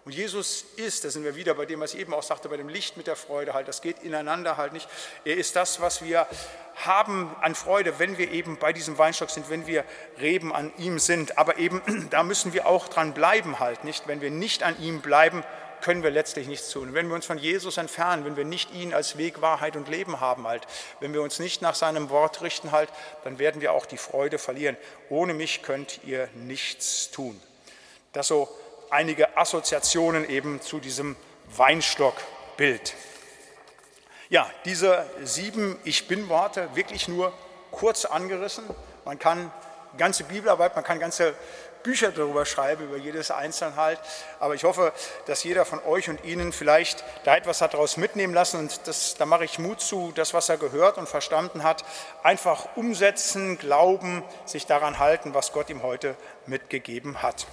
S1: Und Jesus ist, da sind wir wieder bei dem, was ich eben auch sagte, bei dem Licht mit der Freude halt, das geht ineinander halt nicht. Er ist das, was wir haben an Freude, wenn wir eben bei diesem Weinstock sind, wenn wir Reben an ihm sind. Aber eben, *clears throat* da müssen wir auch dran bleiben halt, nicht? Wenn wir nicht an ihm bleiben, können wir letztlich nichts tun. Wenn wir uns von Jesus entfernen, wenn wir nicht ihn als Weg, Wahrheit und Leben haben halt, wenn wir uns nicht nach seinem Wort richten halt, dann werden wir auch die Freude verlieren. Ohne mich könnt ihr nichts tun. Das so einige Assoziationen eben zu diesem Weinstockbild. Ja, diese sieben Ich bin-Worte wirklich nur kurz angerissen. Man kann ganze Bibelarbeit, man kann ganze Bücher darüber schreiben, über jedes Einzelne halt. Aber ich hoffe, dass jeder von euch und Ihnen vielleicht da etwas hat daraus mitnehmen lassen. Und das, da mache ich Mut zu, das, was er gehört und verstanden hat, einfach umsetzen, glauben, sich daran halten, was Gott ihm heute mitgegeben hat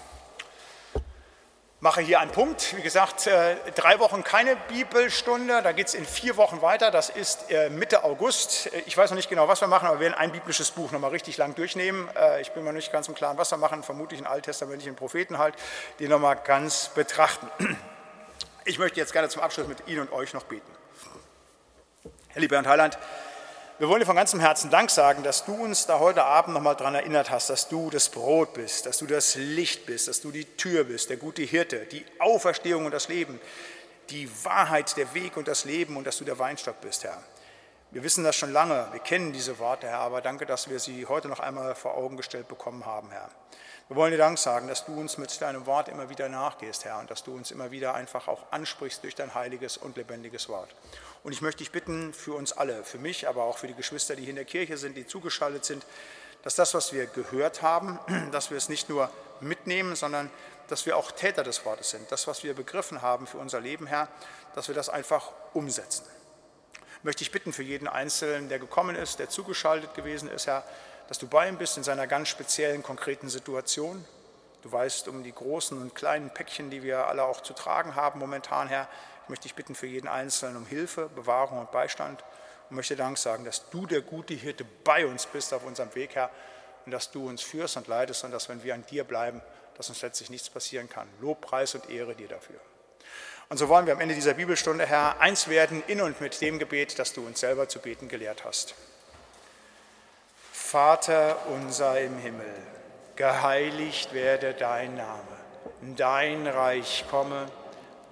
S1: mache hier einen Punkt. Wie gesagt, äh, drei Wochen keine Bibelstunde, da geht es in vier Wochen weiter. Das ist äh, Mitte August. Äh, ich weiß noch nicht genau, was wir machen, aber wir werden ein biblisches Buch nochmal richtig lang durchnehmen. Ich bin mir nicht ganz im Klaren, was wir machen. Vermutlich einen alttestamentlichen Propheten halt, den nochmal ganz betrachten. Ich möchte jetzt gerne zum Abschluss mit Ihnen und euch noch beten. Herr lieber Bernd Heiland, wir wollen dir von ganzem Herzen Dank sagen, dass du uns da heute Abend nochmal daran erinnert hast, dass du das Brot bist, dass du das Licht bist, dass du die Tür bist, der gute Hirte, die Auferstehung und das Leben, die Wahrheit, der Weg und das Leben und dass du der Weinstock bist, Herr. Wir wissen das schon lange, wir kennen diese Worte, Herr, aber danke, dass wir sie heute noch einmal vor Augen gestellt bekommen haben, Herr. Wir wollen dir Dank sagen, dass du uns mit deinem Wort immer wieder nachgehst, Herr, und dass du uns immer wieder einfach auch ansprichst durch dein heiliges und lebendiges Wort. Und ich möchte dich bitten für uns alle, für mich, aber auch für die Geschwister, die hier in der Kirche sind, die zugeschaltet sind, dass das, was wir gehört haben, *clears throat* dass wir es nicht nur mitnehmen, sondern dass wir auch Täter des Wortes sind. Das, was wir begriffen haben für unser Leben, Herr, dass wir das einfach umsetzen möchte ich bitten für jeden Einzelnen, der gekommen ist, der zugeschaltet gewesen ist, Herr, dass du bei ihm bist in seiner ganz speziellen, konkreten Situation. Du weißt um die großen und kleinen Päckchen, die wir alle auch zu tragen haben momentan, Herr. Ich möchte dich bitten für jeden Einzelnen um Hilfe, Bewahrung und Beistand und möchte Dank sagen, dass du der gute Hirte bei uns bist auf unserem Weg, Herr, und dass du uns führst und leitest und dass, wenn wir an dir bleiben, dass uns letztlich nichts passieren kann. Lob, Preis und Ehre dir dafür. Und so wollen wir am Ende dieser Bibelstunde, Herr, eins werden in und mit dem Gebet, das du uns selber zu beten gelehrt hast. Vater unser im Himmel, geheiligt werde dein Name, dein Reich komme,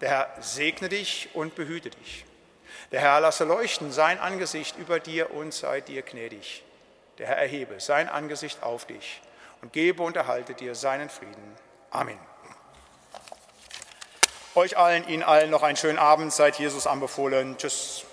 S1: Der Herr segne dich und behüte dich. Der Herr lasse leuchten sein Angesicht über dir und sei dir gnädig. Der Herr erhebe sein Angesicht auf dich und gebe und erhalte dir seinen Frieden. Amen. Euch allen, Ihnen allen noch einen schönen Abend. Seid Jesus anbefohlen. Tschüss.